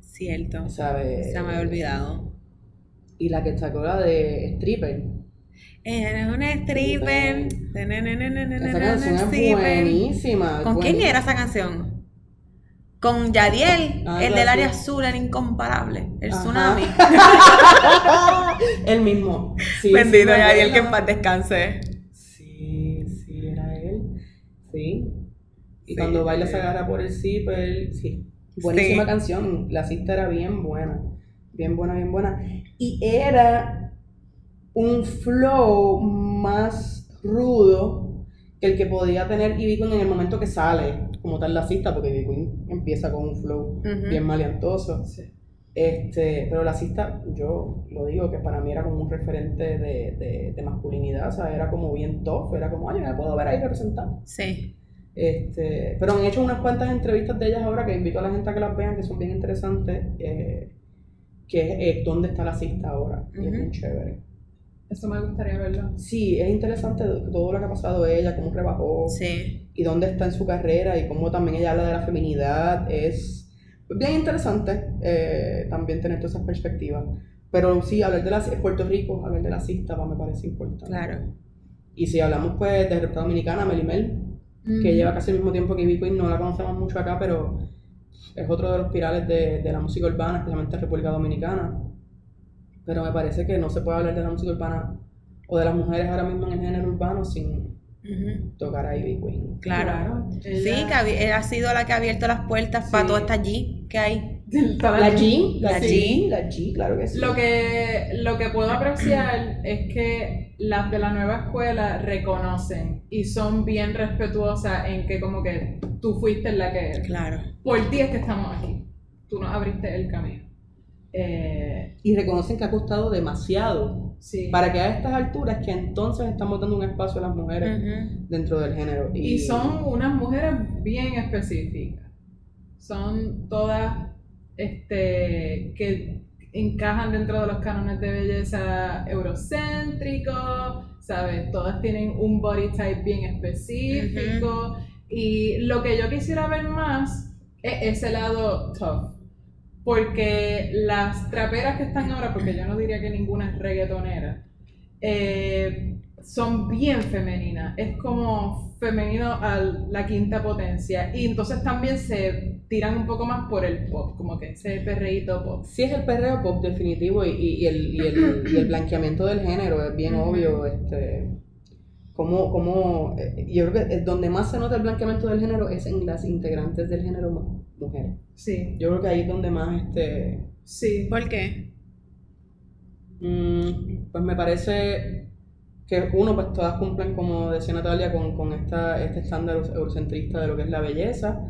Cierto. ¿sabes? Se me había olvidado. Y la que sacó la de stripper. Eres un stripper. Esa canción es Stripper. buenísima. ¿Con quién era esa canción? Con Yadiel, Ah, el del área azul, el incomparable, el tsunami. El mismo. Bendito Yadiel, que en paz descanse. Sí, sí, era él. Sí. Y cuando baila se agarra por el zipper. Sí. Buenísima canción. La cista era bien buena. Bien buena, bien buena. Y era un flow más rudo que el que podía tener Ivy Queen en el momento que sale como tal la cista, porque Ivy Queen empieza con un flow bien maleantoso. Sí. Este, pero la cista, yo lo digo, que para mí era como un referente de, de, de masculinidad, o sea, era como bien tough, era como, ay, me puedo ver ahí representando. Sí. Este, pero han hecho unas cuantas entrevistas de ellas ahora que invito a la gente a que las vean, que son bien interesantes, eh, que es eh, dónde está la cista ahora, y es bien chévere. Eso me gustaría verlo. Sí, es interesante todo lo que ha pasado ella, cómo rebajó, Sí. y dónde está en su carrera, y cómo también ella habla de la feminidad, es bien interesante eh, también tener todas esas perspectivas. Pero sí, hablar de la, Puerto Rico, hablar de la cista me parece importante. Claro. Y si hablamos pues de República Dominicana, Melimel, Mm. que lleva casi el mismo tiempo que Ivy Queen, no la conocemos mucho acá, pero es otro de los pirales de, de la música urbana, especialmente en República Dominicana. Pero me parece que no se puede hablar de la música urbana o de las mujeres ahora mismo en el género urbano sin tocar a Ivy Queen. Claro. Sí, Ella- que eh, ha sido la que ha abierto las puertas para Sí. toda esta G que hay. La G, la La G, G. la G, claro que sí. Lo que, lo que puedo apreciar es que las de la nueva escuela reconocen y son bien respetuosas en que como que tú fuiste la que... Claro. Por ti es que estamos aquí. Tú nos abriste el camino. Eh, Y reconocen que ha costado demasiado sí. para que a estas alturas que entonces estamos dando un espacio a las mujeres dentro del género. Y, Y son unas mujeres bien específicas. Son todas este, que encajan dentro de los cánones de belleza eurocéntricos, ¿sabes? Todas tienen un body type bien específico. Y lo que yo quisiera ver más es ese lado tough. Porque las traperas que están ahora, porque yo no diría que ninguna es reggaetonera, eh, son bien femeninas. Es como femenino a la quinta potencia. Y entonces también se tiran un poco más por el pop, como que ese perreíto pop. Sí es el perreo pop definitivo y, y- y el, y, el, blanqueamiento del género es bien obvio. Este, como, como, eh, yo creo que donde más se nota el blanqueamiento del género es en las integrantes del género mu- mujeres. Sí, Yo creo que ahí es donde más, este, sí. ¿Por qué? mm, pues me parece que uno, pues todas cumplen, como decía Natalia, con, con esta, este estándar eurocentrista de lo que es la belleza.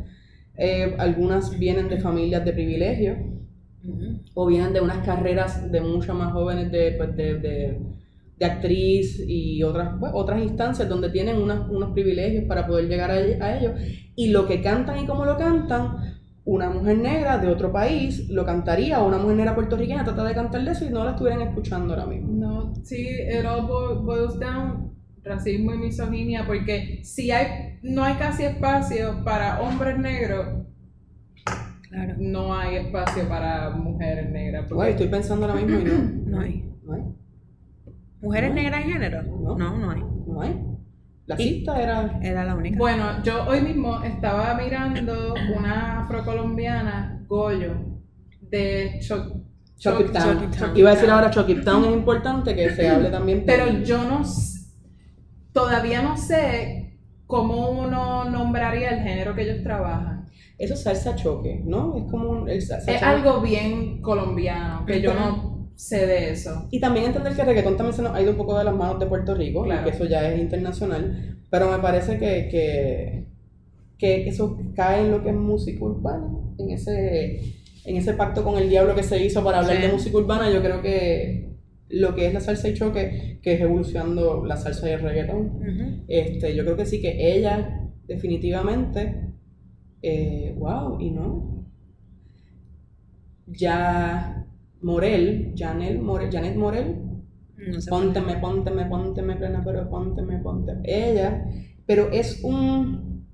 Eh, algunas vienen de familias de privilegio, Ujú. o vienen de unas carreras de muchas más jóvenes de, pues, de, de- de actriz y otras, pues, otras instancias donde tienen unas- unos privilegios para poder llegar a, a ellos. Y lo que cantan y cómo lo cantan, una mujer negra de otro país lo cantaría, o una mujer negra puertorriqueña trata de cantarle eso y no la estuvieran escuchando ahora mismo. No, sí, it all bo- boils down racismo y misoginia, porque si hay, no hay casi espacio para hombres negros, Claro. no hay espacio para mujeres negras. porque- estoy pensando ahora mismo y no. No hay. No hay. ¿Mujeres No. negras en género? No. No, no hay. No hay. La cista era. Era la única. Bueno, yo hoy mismo estaba mirando una afrocolombiana, Goyo, de Cho- Chuck It Cho- Town. Chuck It Town. Iba a decir ahora It Town es importante que se hable también. Pero yo no todavía no sé cómo uno nombraría el género que ellos trabajan. Eso es salsa choque, ¿no? Es como un, el salsa Es algo bien colombiano, que yo no sé de eso. Y también entender que el reggaetón también se nos ha ido un poco de las manos de Puerto Rico, y que eso ya es internacional, pero me parece que, que, que eso cae en lo que es música urbana, en ese, en ese pacto con el diablo que se hizo para hablar Sí. de música urbana, yo creo que lo que es la salsa y choque, que es evolucionando la salsa y el reggaetón, este, yo creo que sí que ella definitivamente, eh, wow, y no, ya Morel, Janel Morel, Janet Morel, No sé. pónteme, pónteme, pónteme plena, pero pónteme, pónteme. Ella, pero es un,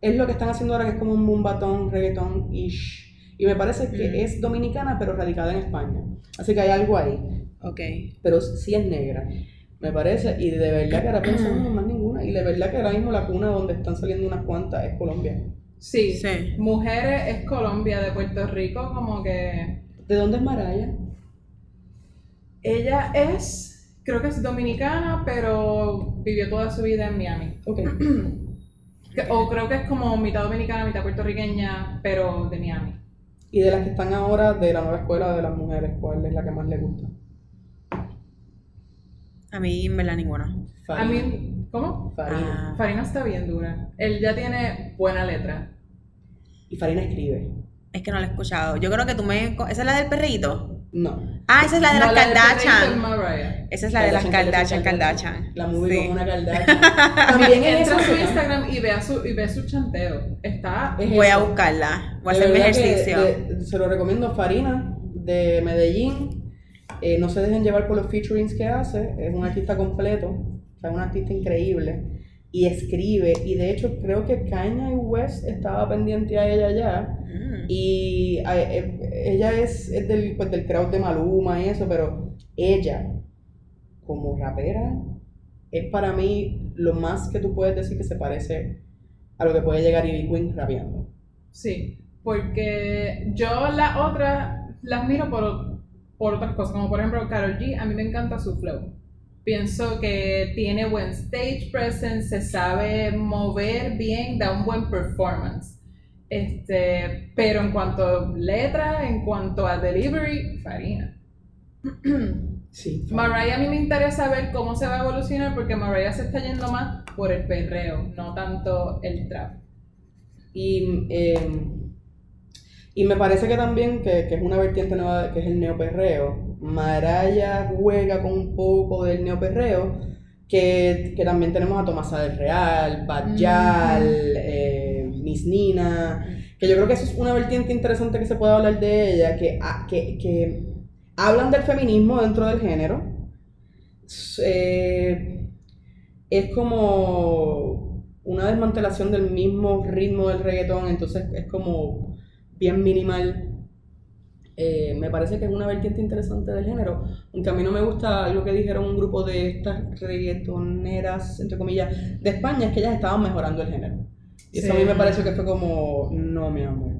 es lo que están haciendo ahora que es como un bumbatón, reggaetón-ish. Y me parece que Mm. es dominicana, pero radicada en España. Así que hay algo ahí. Ok. Pero sí es negra, me parece. Y de verdad que ahora pensamos en más ninguna. Y de verdad que ahora mismo la cuna donde están saliendo unas cuantas es Colombia. Sí, Sí. Mujeres es Colombia, de Puerto Rico, como que ¿De dónde es Maraya? ella es, creo que es dominicana, pero vivió toda su vida en Miami. Ok. Que- O creo que es como mitad dominicana, mitad puertorriqueña, pero de Miami. Y de las que están ahora de la nueva escuela de las mujeres, ¿cuál es la que más le gusta? A mí, en verdad, ninguna. A Farina. mí, ¿cómo? Farina. Ah. Farina está bien dura. Él ya tiene buena letra. Y Farina escribe. Es que no la he escuchado. Yo creo que tú me. ¿Esa es la del perrito? No. Ah, esa es la de No, las la Kardashian. Esa es la de las Kardashian, Kardashian. La movie Sí. con una Kardashian. También es Entra a su Instagram y ve, a su, y ve su chanteo. Está... Es Voy a buscarla. Voy a De hacer mi verdad que ejercicio. de- se lo recomiendo. Farina, de Medellín. Eh, no se dejen llevar por los featurings que hace. Es un artista completo. O sea, es un artista increíble. Y escribe. Y de hecho, creo que Kanye West estaba pendiente a ella ya. Mm. Y eh, ella es, es del, pues, del crowd de Maluma y eso, pero ella, como rapera, es para mí lo más que tú puedes decir que se parece a lo que puede llegar Ivy Queen rapeando. Sí, porque yo las otras las miro por, por otras cosas, como por ejemplo Karol G, a mí me encanta su flow. Pienso que tiene buen stage presence, se sabe mover bien, da un buen performance. Este, pero en cuanto a letra, en cuanto a delivery, Farina. Sí. Mariah a mí me interesa ver cómo se va a evolucionar porque Mariah se está yendo más por el perreo, no tanto el trap. Y, eh, y me parece que también que, que es una vertiente nueva que es el neoperreo. Maraya juega con un poco del neoperreo, que, que también tenemos a Tomasa del Real, Bajal, eh, Miss Nina, que yo creo que eso es una vertiente interesante que se puede hablar de ella, que, ah, que, que hablan del feminismo dentro del género. Eh, es como una desmantelación del mismo ritmo del reggaetón, entonces es como bien minimal. Eh, me parece que es una vertiente interesante del género, aunque a mí no me gusta algo que dijeron un grupo de estas reggaetoneras, entre comillas, de España, es que ellas estaban mejorando el género. Y eso a mí me pareció que fue como, no, mi amor.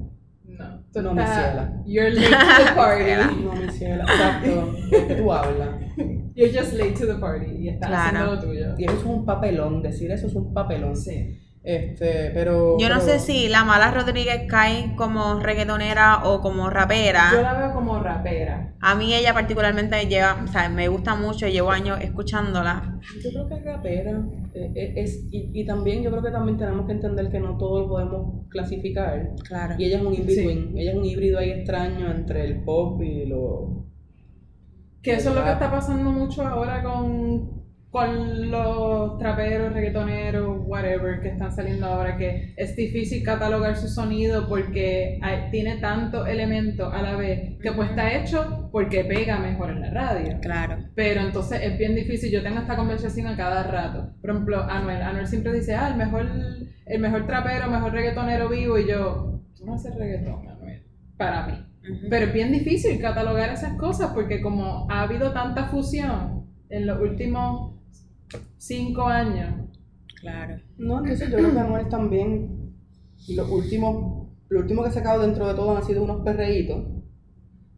No, tú No, mi estás- ciela. You're late to the party. No, mi ciela. Exacto. ¿De qué tú hablas? You're just late to the party y estás Claro. haciendo lo tuyo. Y eso es un papelón, decir eso es un papelón. Sí. Este, pero. Yo no pero- sé si la mala Rodríguez cae como reggaetonera o como rapera. Yo la veo como rapera. A mí ella particularmente lleva, o sea, me gusta mucho, llevo años escuchándola. Yo creo que es rapera. eh, eh, es, y, y también yo creo que también tenemos que entender que no todo lo podemos clasificar. Claro. Y ella es un in-between. Ella es un híbrido ahí extraño entre el pop y lo. Que eso es lo que está pasando mucho ahora con, con los traperos, reggaetoneros, whatever, que están saliendo ahora, que es difícil catalogar su sonido porque hay- tiene tantos elementos a la vez que pues está hecho porque pega mejor en la radio. Claro. Pero entonces es bien difícil, yo tengo esta conversación a cada rato. Por ejemplo, Anuel, Anuel siempre dice, ah, el mejor, el mejor trapero, mejor reggaetonero vivo, y yo, tú no haces reggaetón, Anuel, para mí. Pero es bien difícil catalogar esas cosas porque como ha habido tanta fusión en los últimos cinco años. Claro. No, entonces yo creo que Anuel también. Lo último, lo último que ha sacado dentro de todo han sido unos perreitos.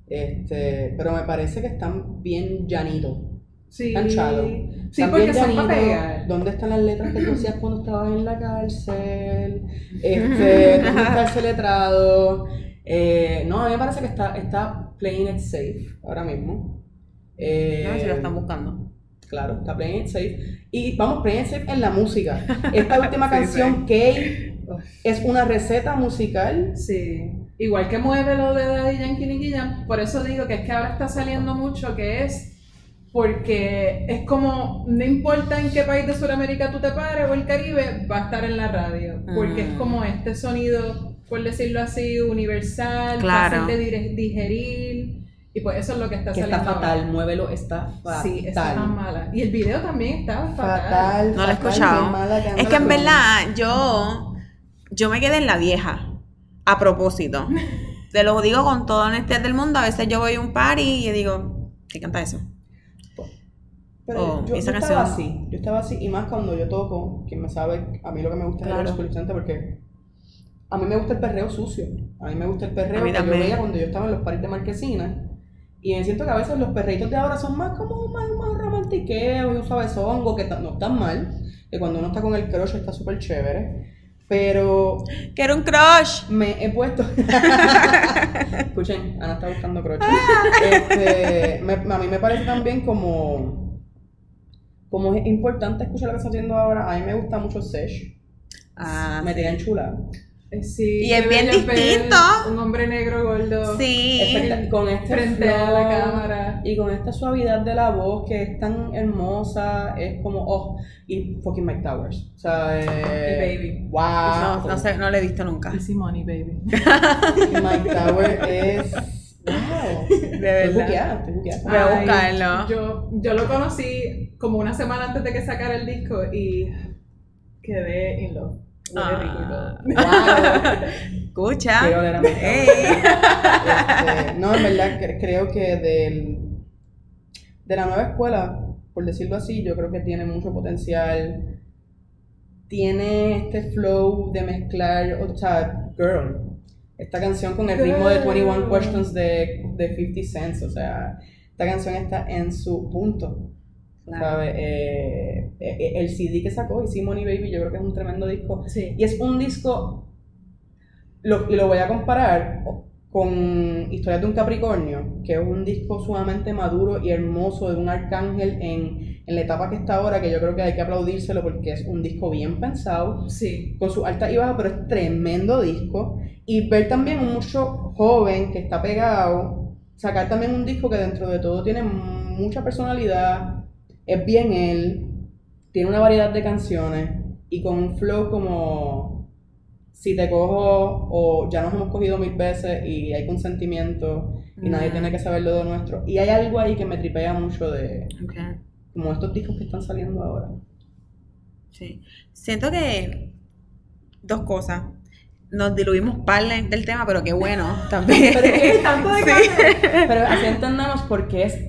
Este, pero me parece que están bien llanitos. Sí, Tan sí porque son pegar. ¿Dónde están las letras que tú hacías cuando estabas en la cárcel? Este, ¿Dónde está ese letrado? Eh, no, a mí me parece que está, está playing it safe ahora mismo. Eh, No sé si lo están buscando. Claro, está Playing It Safe. Y vamos, Playing It Safe en la música. Esta última Sí, canción, Kay, es una receta musical. Sí. Igual que mueve lo de Daddy Yankee Nicky Jam, por eso digo que es que ahora está saliendo mucho que es porque es como, no importa en qué país de Sudamérica tú te pares o el Caribe, va a estar en la radio. Porque es Mm. como este sonido, por decirlo así, universal, Claro. fácil de digerir. Y pues eso es lo que está Que está saliendo. ahora. fatal, muévelo, está fatal. Sí, está tan mala. Y el video también está fatal. Fatal. No lo he escuchado. mala que Es que en verdad yo, yo me quedé en la vieja, a propósito. Te lo digo con toda honestidad del mundo. A veces yo voy a un party y digo, ¿qué canta eso? Pero Oh, yo, yo esa estaba canción. así, yo estaba así, y más cuando yo toco, quien me sabe, a mí lo que me gusta es Claro. el escuchante porque a mí me gusta el perreo sucio, a mí me gusta el perreo que yo veía cuando yo estaba en los paris de Marquesina, y me siento que a veces los perreitos de ahora son más como más, más romantiqueos y un suavezongo, que no están mal, que cuando uno está con el crush está súper chévere, pero Que era un crush. me he puesto. Escuchen, Ana está buscando croche. Este, me- a mí me parece también como. Como es importante escuchar lo que está haciendo ahora. A mí me gusta mucho Sesh. Ah, me tiene chula. Eh, Sí, Y es bien distinto. Un hombre negro gordo. sí. Con este frente a la flow cámara. Y con esta suavidad de la voz que es tan hermosa. Es como. Oh, y fucking Mike Towers. O sea, eh, Y Baby. Wow. No, no sé, no lo he visto nunca. Easy money, baby. Mike Towers es. Wow. De Estoy verdad. buqueada, estoy buqueada. Voy a buscarlo. Yo, yo lo conocí como una semana antes de que sacara el disco y quedé in love. Huele rico y todo. Ah. Wow. Escucha. Quiero oler a Mike Ey. Este, no, en verdad cre- creo que del, de la nueva escuela, por decirlo así, yo creo que tiene mucho potencial. Tiene este flow de mezclar, o sea, Girl. Esta canción con el ritmo de 21 Girl. Questions de, de 50 Cent, o sea, esta canción está en su punto. Eh, eh, el CD que sacó, y Simone Baby, yo creo que es un tremendo disco. Sí. Y es un disco, lo, y lo voy a comparar con Historias de un Capricornio, que es un disco sumamente maduro y hermoso de un arcángel en, en la etapa que está ahora, que yo creo que hay que aplaudírselo porque es un disco bien pensado, Sí. con sus altas y bajas, pero es tremendo disco. Y ver también un mucho joven que está pegado, sacar también un disco que dentro de todo tiene mucha personalidad, es bien él, tiene una variedad de canciones y con un flow como si te cojo o ya nos hemos cogido mil veces y hay consentimiento y nadie tiene que saber lo de nuestro. Y hay algo ahí que me tripea mucho de Ok. como estos discos que están saliendo ahora. Sí. Siento que dos cosas. Nos diluimos parla del tema, pero qué bueno también. Pero es que Tanto de Sí. Pero así entendamos por qué es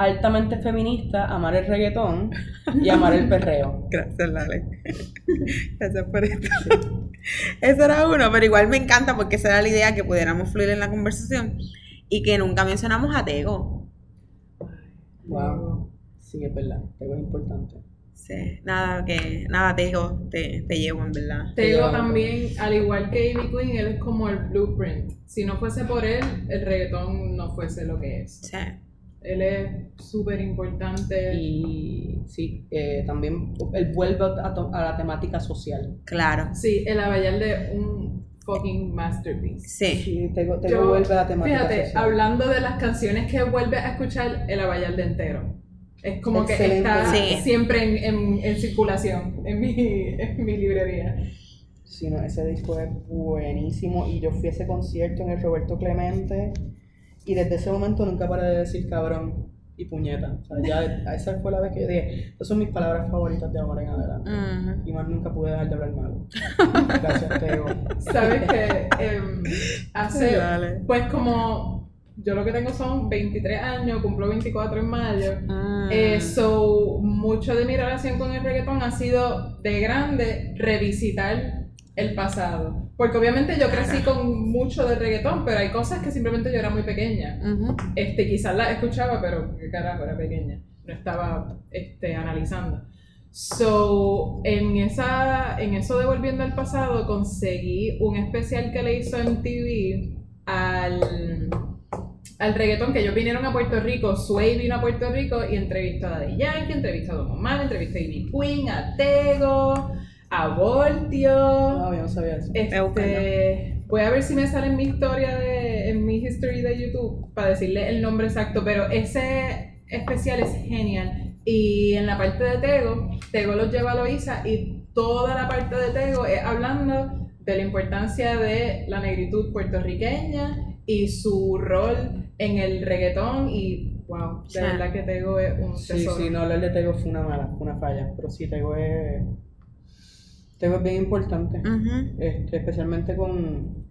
altamente feminista amar el reggaetón y amar el perreo. Gracias, Lale. Gracias por esto. Eso era uno, pero igual me encanta porque esa era la idea que pudiéramos fluir en la conversación y que nunca mencionamos a Tego. Wow. Sí, es verdad. Tego es importante. Sí, nada que, nada Tego te, te llevo en verdad. Te digo Te lleva también, al igual que Amy Queen, él es como el blueprint. Si no fuese por él, el reggaetón no fuese lo que es. Sí. Él es súper importante. Y sí, eh, también él vuelve a, to- a la temática social. Claro. Sí, el Abayal de un fucking masterpiece. Sí. Sí, Tego, Tego Yo, vuelve a la temática Fíjate, social. hablando de las canciones que vuelve a escuchar, el Abayal de entero. Es como Excelente. que está Sí. siempre en, en- en circulación en mi, en mi librería. Sí, no, ese disco es buenísimo y yo fui a ese concierto en el Roberto Clemente y desde ese momento nunca paré de decir cabrón y puñeta. O sea, ya esa fue la vez que yo dije, esas son mis palabras favoritas de ahora en adelante. Y más nunca pude dejar de hablar malo. Gracias, Tego. Sabes que em, hace, Dale. pues como yo lo que tengo son 23 años, cumplo 24 en mayo. Mm. Eh, so, mucho de mi relación con el reggaetón ha sido de grande revisitar el pasado. Porque obviamente yo crecí con mucho de reggaetón, pero hay cosas que simplemente yo era muy pequeña. Este, quizás las escuchaba, pero qué carajo, era pequeña. No estaba este, analizando. So, en, esa, en eso de Volviendo al Pasado, conseguí un especial que le hizo en TV al, al reggaetón, que ellos vinieron a Puerto Rico, Sway vino a Puerto Rico y entrevistó a Daddy Yankee, entrevistó a Don Omar, entrevistó a Ivy Queen, a Tego, a Voltio. No, yo no sabía eso. Este, voy a ver si me sale en mi historia de, en mi history de YouTube para decirle el nombre exacto, pero ese especial es genial. Y en la parte de Tego, Tego los lleva a Loisa y toda la parte de Tego es hablando de la importancia de la negritud puertorriqueña y su rol en el reggaetón y wow, de Sí. verdad que Tego es un Sí, tesoro. sí, no hablar de Tego fue una mala, fue una falla. Pero sí, Tego es. Tego es bien importante. Este, especialmente con.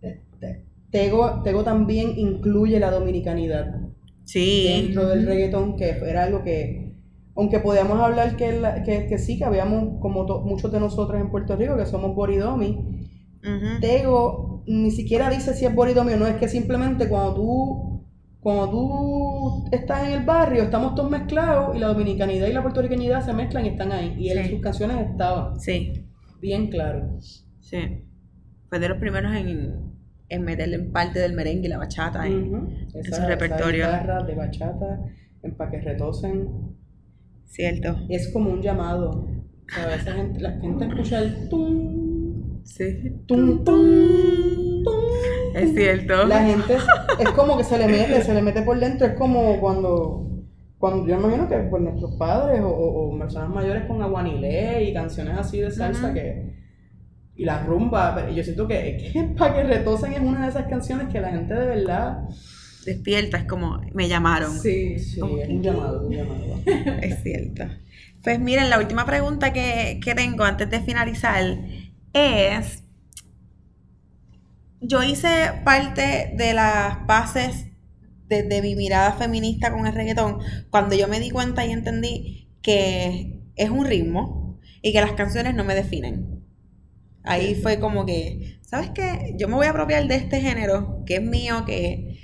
este, Tego, Tego también incluye la dominicanidad Sí. dentro del reggaetón, que era algo que, aunque podíamos hablar que, la- que, que sí, que habíamos, como to- muchos de nosotros en Puerto Rico, que somos boridomi. Tego ni siquiera dice si es boridomi o no, es que simplemente cuando tú, cuando tú estás en el barrio, estamos todos mezclados y la dominicanidad y la puertorriqueñidad se mezclan y están ahí. Y en Sí. sus canciones estaban Sí. bien claro. Sí. Fue de los primeros en, en meterle en parte del merengue y la bachata. en- Ujú. en Esa- su repertorio. Esa guitarra de bachata, en pa' que retosen. Cierto. Es como un llamado. ¿sabes? Esa gente, la gente escucha el tum, Sí. tum, tum, tum. Es cierto. La gente es, es como que se le mete, se le mete por dentro. Es como cuando, cuando yo imagino que pues, nuestros padres o, personas mayores con aguanilé y canciones así de salsa que. Y la rumba, pero yo siento que, que para que retosen es una de esas canciones que la gente de verdad. Despierta, es como, me llamaron. Sí. Sí, Como es un llamado, un llamado. Es cierto. Pues miren, la última pregunta que, que tengo antes de finalizar es, yo hice parte de las bases de, de mi mirada feminista con el reggaetón cuando yo me di cuenta y entendí que es un ritmo y que las canciones no me definen. Ahí fue como que, ¿sabes qué? Yo me voy a apropiar de este género que es mío, que,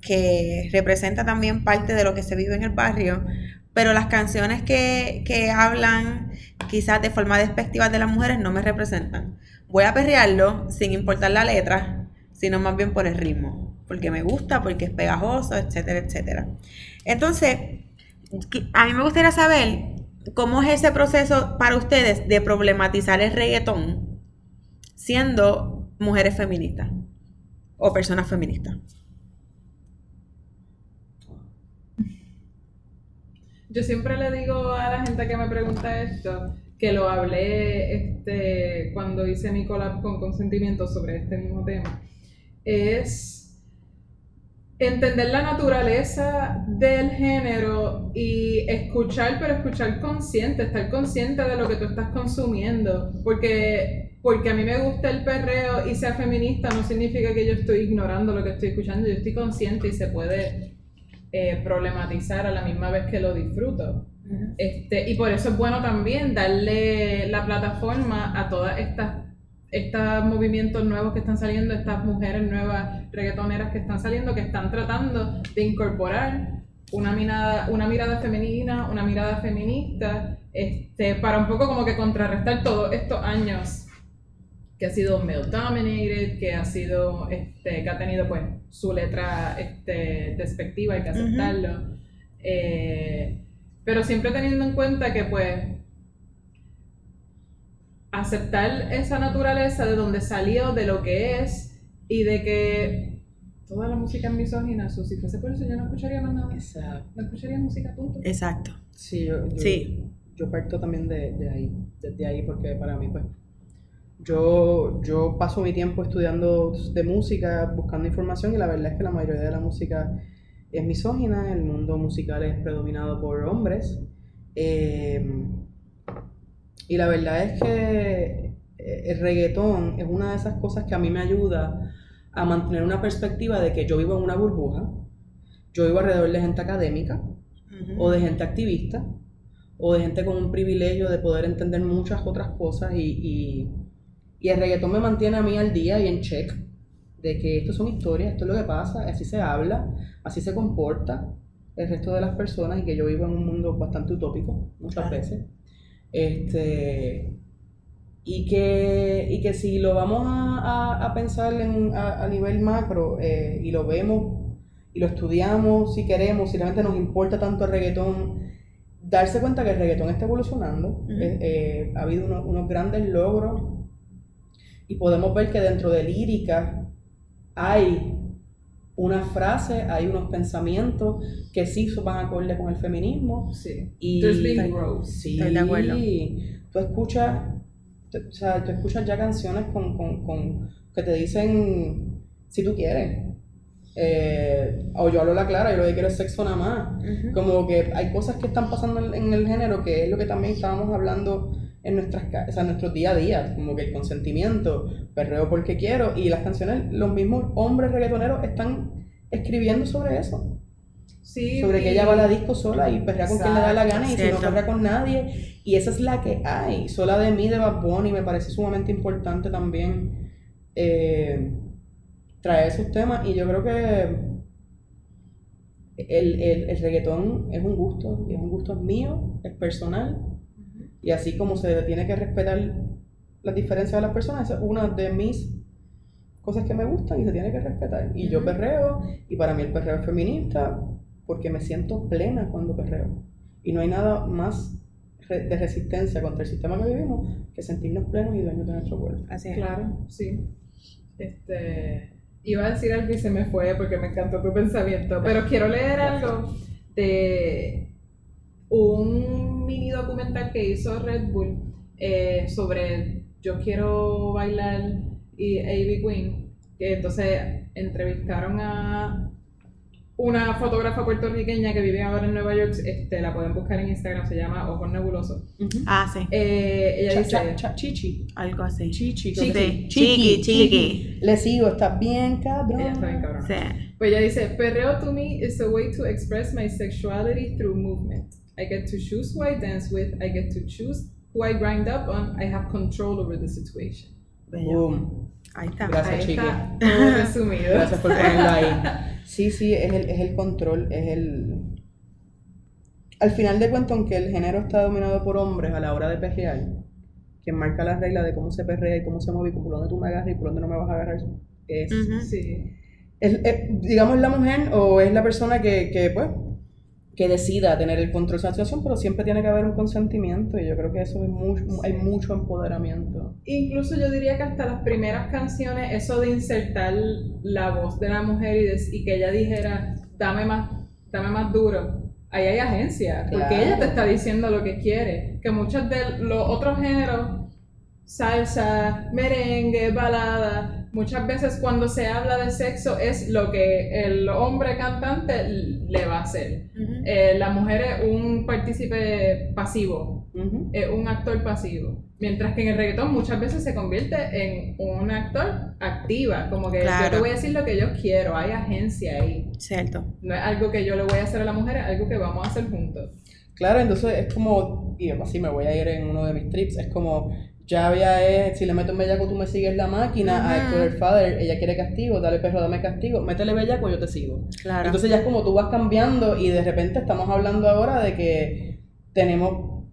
que representa también parte de lo que se vive en el barrio, pero las canciones que, que hablan quizás de forma despectiva de las mujeres no me representan. Voy a perrearlo sin importar la letra, sino más bien por el ritmo, porque me gusta, porque es pegajoso, etcétera, etcétera. Entonces, a mí me gustaría saber cómo es ese proceso para ustedes de problematizar el reggaetón siendo mujeres feministas o personas feministas. Yo siempre le digo a la gente que me pregunta esto, que lo hablé este, cuando hice mi collab con consentimiento sobre este mismo tema, es entender la naturaleza del género y escuchar, pero escuchar consciente, estar consciente de lo que tú estás consumiendo, porque porque a mí me gusta el perreo y sea feminista no significa que yo estoy ignorando lo que estoy escuchando, yo estoy consciente y se puede eh, problematizar a la misma vez que lo disfruto. Este, y por eso es bueno también darle la plataforma a todas estas estos movimientos nuevos que están saliendo, estas mujeres nuevas reggaetoneras que están saliendo, que están tratando de incorporar una mirada, una mirada femenina, una mirada feminista, este, para un poco como que contrarrestar todos estos años que ha sido male dominated, que ha sido, este, que ha tenido pues su letra este, despectiva, hay que aceptarlo. Eh, pero siempre teniendo en cuenta que pues aceptar esa naturaleza de donde salió, de lo que es y de que toda la música es misógina, si fuese por eso yo no escucharía más nada. Exacto. No escucharía música, punto. Exacto. Sí, yo, sí. yo parto también de, de ahí, desde ahí, porque para mí pues yo, yo paso mi tiempo estudiando de música, buscando información y la verdad es que la mayoría de la música es misógina, el mundo musical es predominado por hombres. Em, y la verdad es que eh, el reggaetón es una de esas cosas que a mí me ayuda a mantener una perspectiva de que yo vivo en una burbuja, yo vivo alrededor de gente académica o de gente activista o de gente con un privilegio de poder entender muchas otras cosas y y el reggaetón me mantiene a mí al día y en check de que esto son historias, esto es lo que pasa, así se habla, así se comporta el resto de las personas y que yo vivo en un mundo bastante utópico muchas veces. Este, y, que, y que si lo vamos a, a, pensar en, a, nivel macro eh, y lo vemos y lo estudiamos si queremos, si realmente nos importa tanto el reggaetón, darse cuenta que el reggaetón está evolucionando, eh, eh, ha habido unos grandes logros y podemos ver que dentro de lírica hay una frase, hay unos pensamientos que sí van acorde con el feminismo. Sí. Y sí, Estoy de acuerdo. Tú escuchas, o sea, tú escuchas ya canciones con, con, con que te dicen si tú quieres. Eh, o yo hablo la clara, yo lo que quiero es sexo nada más. Como que hay cosas que están pasando en el género, que es lo que también estábamos hablando en nuestras o sea, nuestro día a día, como que el consentimiento, perreo porque quiero, y las canciones, los mismos hombres reggaetoneros están escribiendo sobre eso. Sí, sobre que ella va a la disco sola y perrea con quien le da la gana y si no perrea con nadie. Y esa es la que hay. Sola de mí, de Bad Bunny, me parece sumamente importante también eh, traer esos temas. Y yo creo que el, el, el reggaetón es un gusto, y es un gusto mío, es personal y así como se tiene que respetar las diferencias de las personas, es una de mis cosas que me gustan y se tiene que respetar. Y yo perreo, y para mí el perreo es feminista, porque me siento plena cuando perreo. Y no hay nada más de resistencia contra el sistema que vivimos que sentirnos plenos y dueños de nuestro cuerpo. Así es. Claro, sí. Este, iba a decir algo y se me fue porque me encantó tu pensamiento, pero quiero leer algo de un mini documental que hizo Red Bull eh, sobre Yo quiero bailar y A.B. Queen, que entonces entrevistaron a una fotógrafa puertorriqueña que vive ahora en Nueva York, este, la pueden buscar en Instagram, se llama Ojos Nebulosos. Ah, sí. Eh, ella dice... chichi. Algo así. Chichi. Chiqui. Chiqui. Chiqui. Le sigo, está bien cabrón. Ella está bien cabrón. Sí. Pues ella dice, perreo to me is a way to express my sexuality through movement. I get to choose who I dance with. I get to choose who I grind up on. I have control over the situation. Boom. Ahí está. Gracias, Ahí Chiqui. está todo resumido. Gracias por ponerlo ahí. Sí, sí, es el, es el control, es el... al final de cuentas, aunque el género está dominado por hombres a la hora de perrear, quien marca las reglas de cómo se perrea y cómo se mueve y por dónde tú me agarras y por dónde no me vas a agarrar es, Ujú. Sí. es- es, digamos, la mujer o es la persona que, que, pues, que decida tener el control de la situación, pero siempre tiene que haber un consentimiento y yo creo que eso es mucho, hay mucho empoderamiento. Incluso yo diría que hasta las primeras canciones, eso de insertar la voz de la mujer y, de- y que ella dijera, dame más, dame más duro, ahí hay agencia, porque Claro. ella te está diciendo lo que quiere. Que muchos de los otros géneros, salsa, merengue, balada, muchas veces cuando se habla de sexo es lo que el hombre cantante le va a hacer. Eh, la mujer es un partícipe pasivo, es un actor pasivo. Mientras que en el reggaetón muchas veces se convierte en un actor activa, como que yo Claro. te voy a decir lo que yo quiero, hay agencia ahí. Cierto. No es algo que yo le voy a hacer a la mujer, es algo que vamos a hacer juntos. Claro, entonces es como, y así me voy a ir en uno de mis trips, es como, ya había, es, si le meto un bellaco tú me sigues la máquina, a. Héctor el Father, ella quiere castigo, dale perro, dame castigo, métele bellaco, yo te sigo. Claro. Entonces ya es como tú vas cambiando y de repente estamos hablando ahora de que tenemos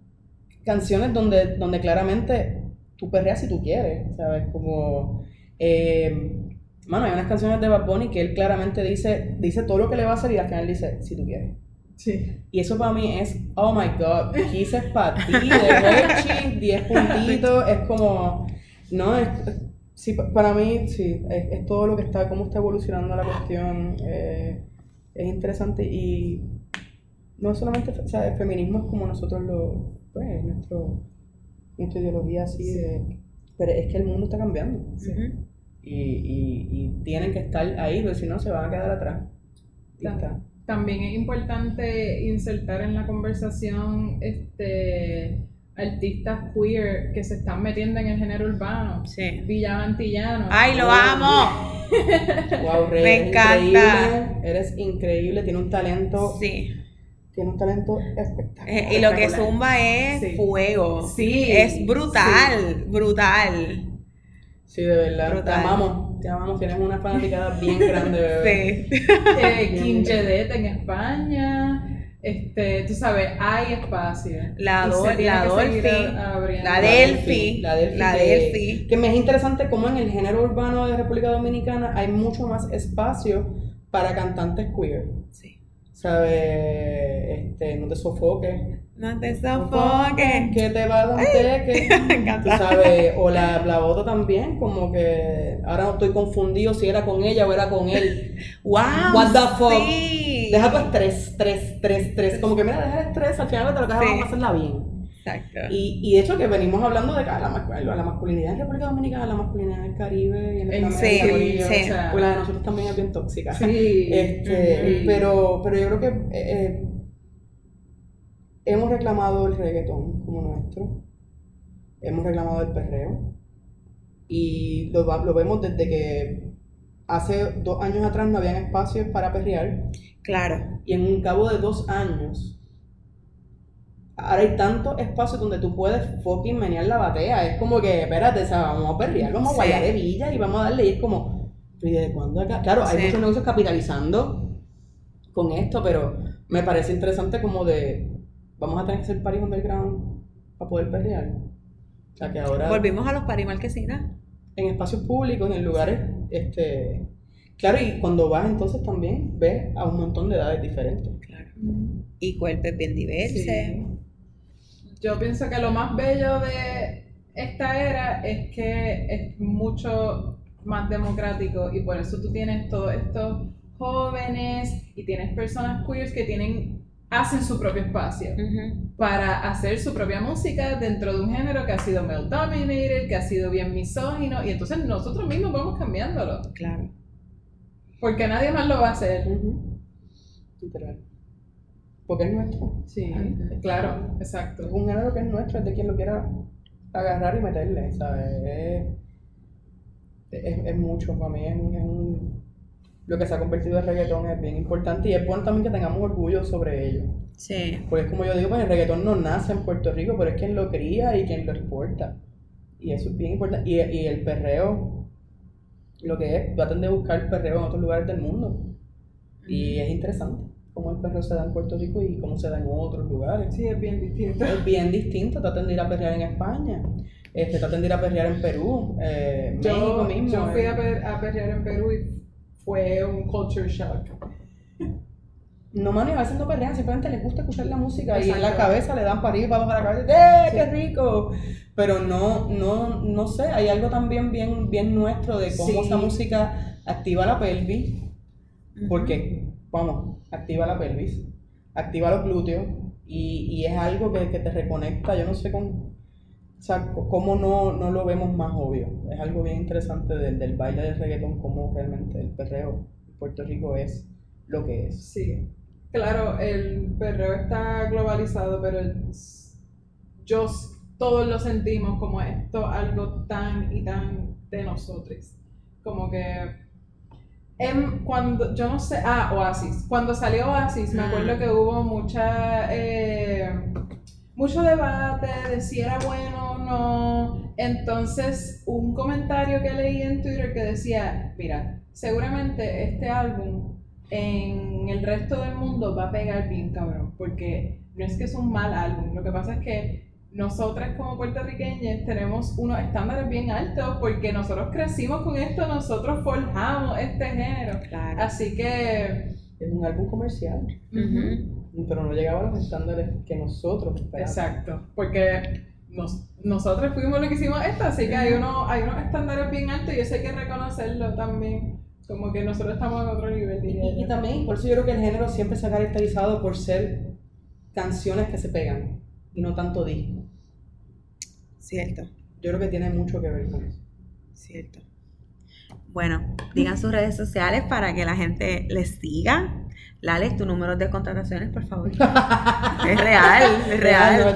canciones donde, donde claramente tú perreas si tú quieres, ¿sabes? Como, eh, mano, hay unas canciones de Bad Bunny que él claramente dice, dice todo lo que le va a hacer y al final dice, si tú quieres. Sí. Y eso para mí es, oh my god, Kiss es para ti, de Reggie, 10 puntitos, es como, no, es, es- sí, pa- para mí, sí, es, es todo lo que está, cómo está evolucionando la cuestión, eh, es interesante y no solamente, o sea, el feminismo es como nosotros lo, pues, es nuestro, nuestra ideología así de, pero es que el mundo está cambiando y, y, y tienen que estar ahí, porque si no se van a quedar atrás. Y Claro. está. También es importante insertar en la conversación este artistas queer que se están metiendo en el género urbano. Sí. Villa Antillano. ¡Ay, lo amo! Wow, Rey, Me eres encanta. increíble, eres increíble, tiene un talento, Sí. tiene un talento espectacular. Eh, y lo que zumba es Sí. fuego. Sí, Es brutal, brutal. Sí, de verdad, te Brutal. amamos, te amamos, tienes una fanaticada bien grande, bebé. Sí. Eh, en España. Este, tú sabes, hay espacio. La la Dolphy, la Delphi, la Delphi, la que, Delphi. que me es interesante cómo en el género urbano de República Dominicana hay mucho más espacio para cantantes queer, Sí. ¿sabes? Este, no te sofoques, No te sofoques. que te va a dar un teque. Me Tú encanta. sabes, o la, la otra también, como que ahora no estoy confundido si era con ella o era con él. ¡Wow! What the fuck? Sí. Deja tu estrés, estrés, estrés, estrés. Como que mira, deja el estrés, al final te lo que Sí. vamos a hacerla bien. Exacto. Y, y de hecho que venimos hablando de la, mascu- la masculinidad en República Dominicana, la masculinidad en el Caribe y en Latinoamérica, sí, Corillo, sí. o sea, Pues la de nosotros también es bien tóxica. sí. Este, pero, pero yo creo que eh, eh, hemos reclamado el reggaetón como nuestro, hemos reclamado el perreo y lo, vemos desde que hace dos años atrás no habían espacios para perrear Claro. y en un cabo de dos años ahora hay tantos espacios donde tú puedes fucking menear la batea. Es como que, espérate, o sea, vamos a perrear, vamos a Sí. guayar de villa y vamos a darle. Y es como, ¿y desde cuándo acá? Claro, hay Sí. muchos negocios capitalizando con esto, pero me parece interesante como de, vamos a tener que hacer party underground para poder perrear. O sea, que ahora Volvimos a los parimarquesinas. en espacios públicos, en lugares, este... Claro, y cuando vas entonces también ves a un montón de edades diferentes. Claro. Y cuerpos bien diversos. Sí. Yo pienso que lo más bello de esta era es que es mucho más democrático y por eso tú tienes todos estos jóvenes y tienes personas queers que tienen hacen su propio espacio para hacer su propia música dentro de un género que ha sido male dominated, que ha sido bien misógino y entonces nosotros mismos vamos cambiándolo Claro. porque nadie más lo va a hacer. Literal. Porque es nuestro. Sí, claro, Es exacto. un género que es nuestro, es de quien lo quiera agarrar y meterle, ¿sabes? Es, es- es mucho, para mí es un, es un- Lo que se ha convertido en reggaetón es bien importante y es bueno también que tengamos orgullo sobre ello. Sí. Porque es como yo digo, pues el reggaetón no nace en Puerto Rico, pero es quien lo cría y quien lo exporta. Y eso es bien importante. Y, y el perreo, lo que es, traten de buscar perreo en otros lugares del mundo. Y es interesante. cómo el perreo se da en Puerto Rico y cómo se da en otros lugares. Sí, es bien distinto. Es bien distinto, traten de ir a perrear en España, este, traten de ir a perrear en Perú, eh, México Yo, mismo. yo fui eh. a, per- a perrear en Perú y fue un culture shock. No, mano, y a veces no perrean, simplemente les gusta escuchar la música y en la cabeza le dan para y para la cabeza, ¡eh, qué rico! Pero no, no, no sé, hay algo también bien, bien nuestro de cómo Sí. esa música activa la pelvis, porque, vamos, activa la pelvis, activa los glúteos y, y es algo que, que te reconecta, yo no sé con, o sea, cómo no, no lo vemos más obvio. Es algo bien interesante del, del baile del reggaetón, cómo realmente el perreo en Puerto Rico es lo que es. Sí. Claro, el perreo está globalizado, pero el- yo todos lo sentimos como esto algo tan y tan de nosotros. Como que em, cuando yo no sé, ah, Oasis. Cuando salió Oasis, me Mm. acuerdo que hubo mucha eh, mucho debate de si era bueno o no. Entonces, un comentario que leí en Twitter que decía, mira, seguramente este álbum en el resto del mundo va a pegar bien cabrón, porque no es que es un mal álbum, lo que pasa es que nosotras como puertorriqueñas tenemos unos estándares bien altos porque nosotros crecimos con esto, nosotros forjamos este género. Claro. Así que... Es un álbum comercial. Pero no llegaba a los estándares que nosotros esperábamos. Exacto, porque nos- nosotros fuimos los que hicimos esto, así que hay, uno, hay unos estándares bien altos y eso hay que reconocerlo también, como que nosotros estamos en otro nivel, Y, también, por eso yo creo que el género siempre se ha caracterizado por ser canciones que se pegan y no tanto disco. Cierto, Yo creo que tiene mucho que ver con eso. cierto. Bueno, digan sus redes sociales para que la gente les siga. Lales, tu número de contrataciones, por favor. Es real, es real.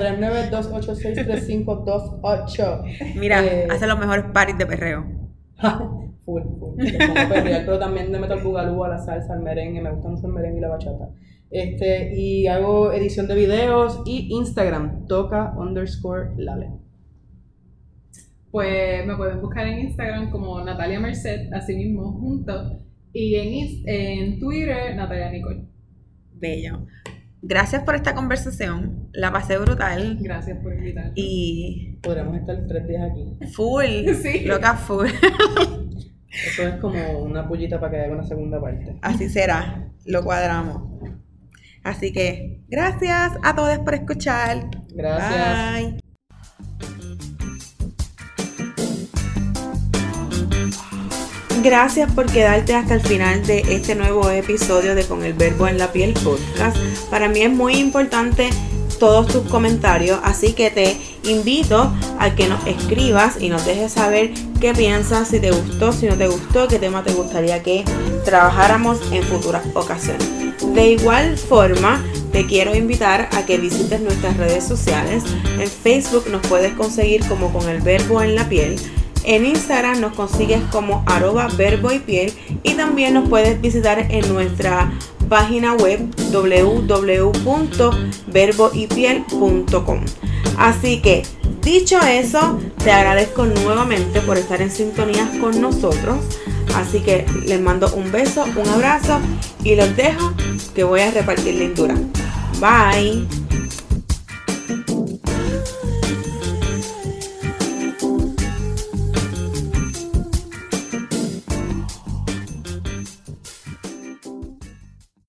939-286-3528. Mira, Eh, hace los mejores parties de perreo. full, full. Perrear, pero también le meto al bugalú, a la salsa, al merengue. Me gusta mucho el merengue y la bachata. Este, y hago edición de videos y Instagram, toca underscore lale. Pues me pueden buscar en Instagram como Natalia Merced, así mismo, juntos, y en, en Twitter, Natalia Nicole. Bello. Gracias por esta conversación. La pasé brutal. Gracias por invitarme. Y Podríamos estar tres días aquí. full. Sí. Loca full. Eso es como una pullita para que haga una segunda parte. Así será. Lo cuadramos. Así que gracias a todos por escuchar. Gracias. Bye. Gracias por quedarte hasta el final de este nuevo episodio de Con el Verbo en la Piel podcast. Para mí es muy importante todos tus comentarios, así que te invito a que nos escribas y nos dejes saber qué piensas, si te gustó, si no te gustó, qué tema te gustaría que trabajáramos en futuras ocasiones. De igual forma, te quiero invitar a que visites nuestras redes sociales. En Facebook nos puedes conseguir como con el verbo en la piel. En Instagram nos consigues como arroba verbo y piel y también nos puedes visitar en nuestra página web www.verboypiel.com. Así que, dicho eso, te agradezco nuevamente por estar en sintonía con nosotros. Así que les mando un beso, un abrazo y los dejo que voy a repartir lindura. Bye.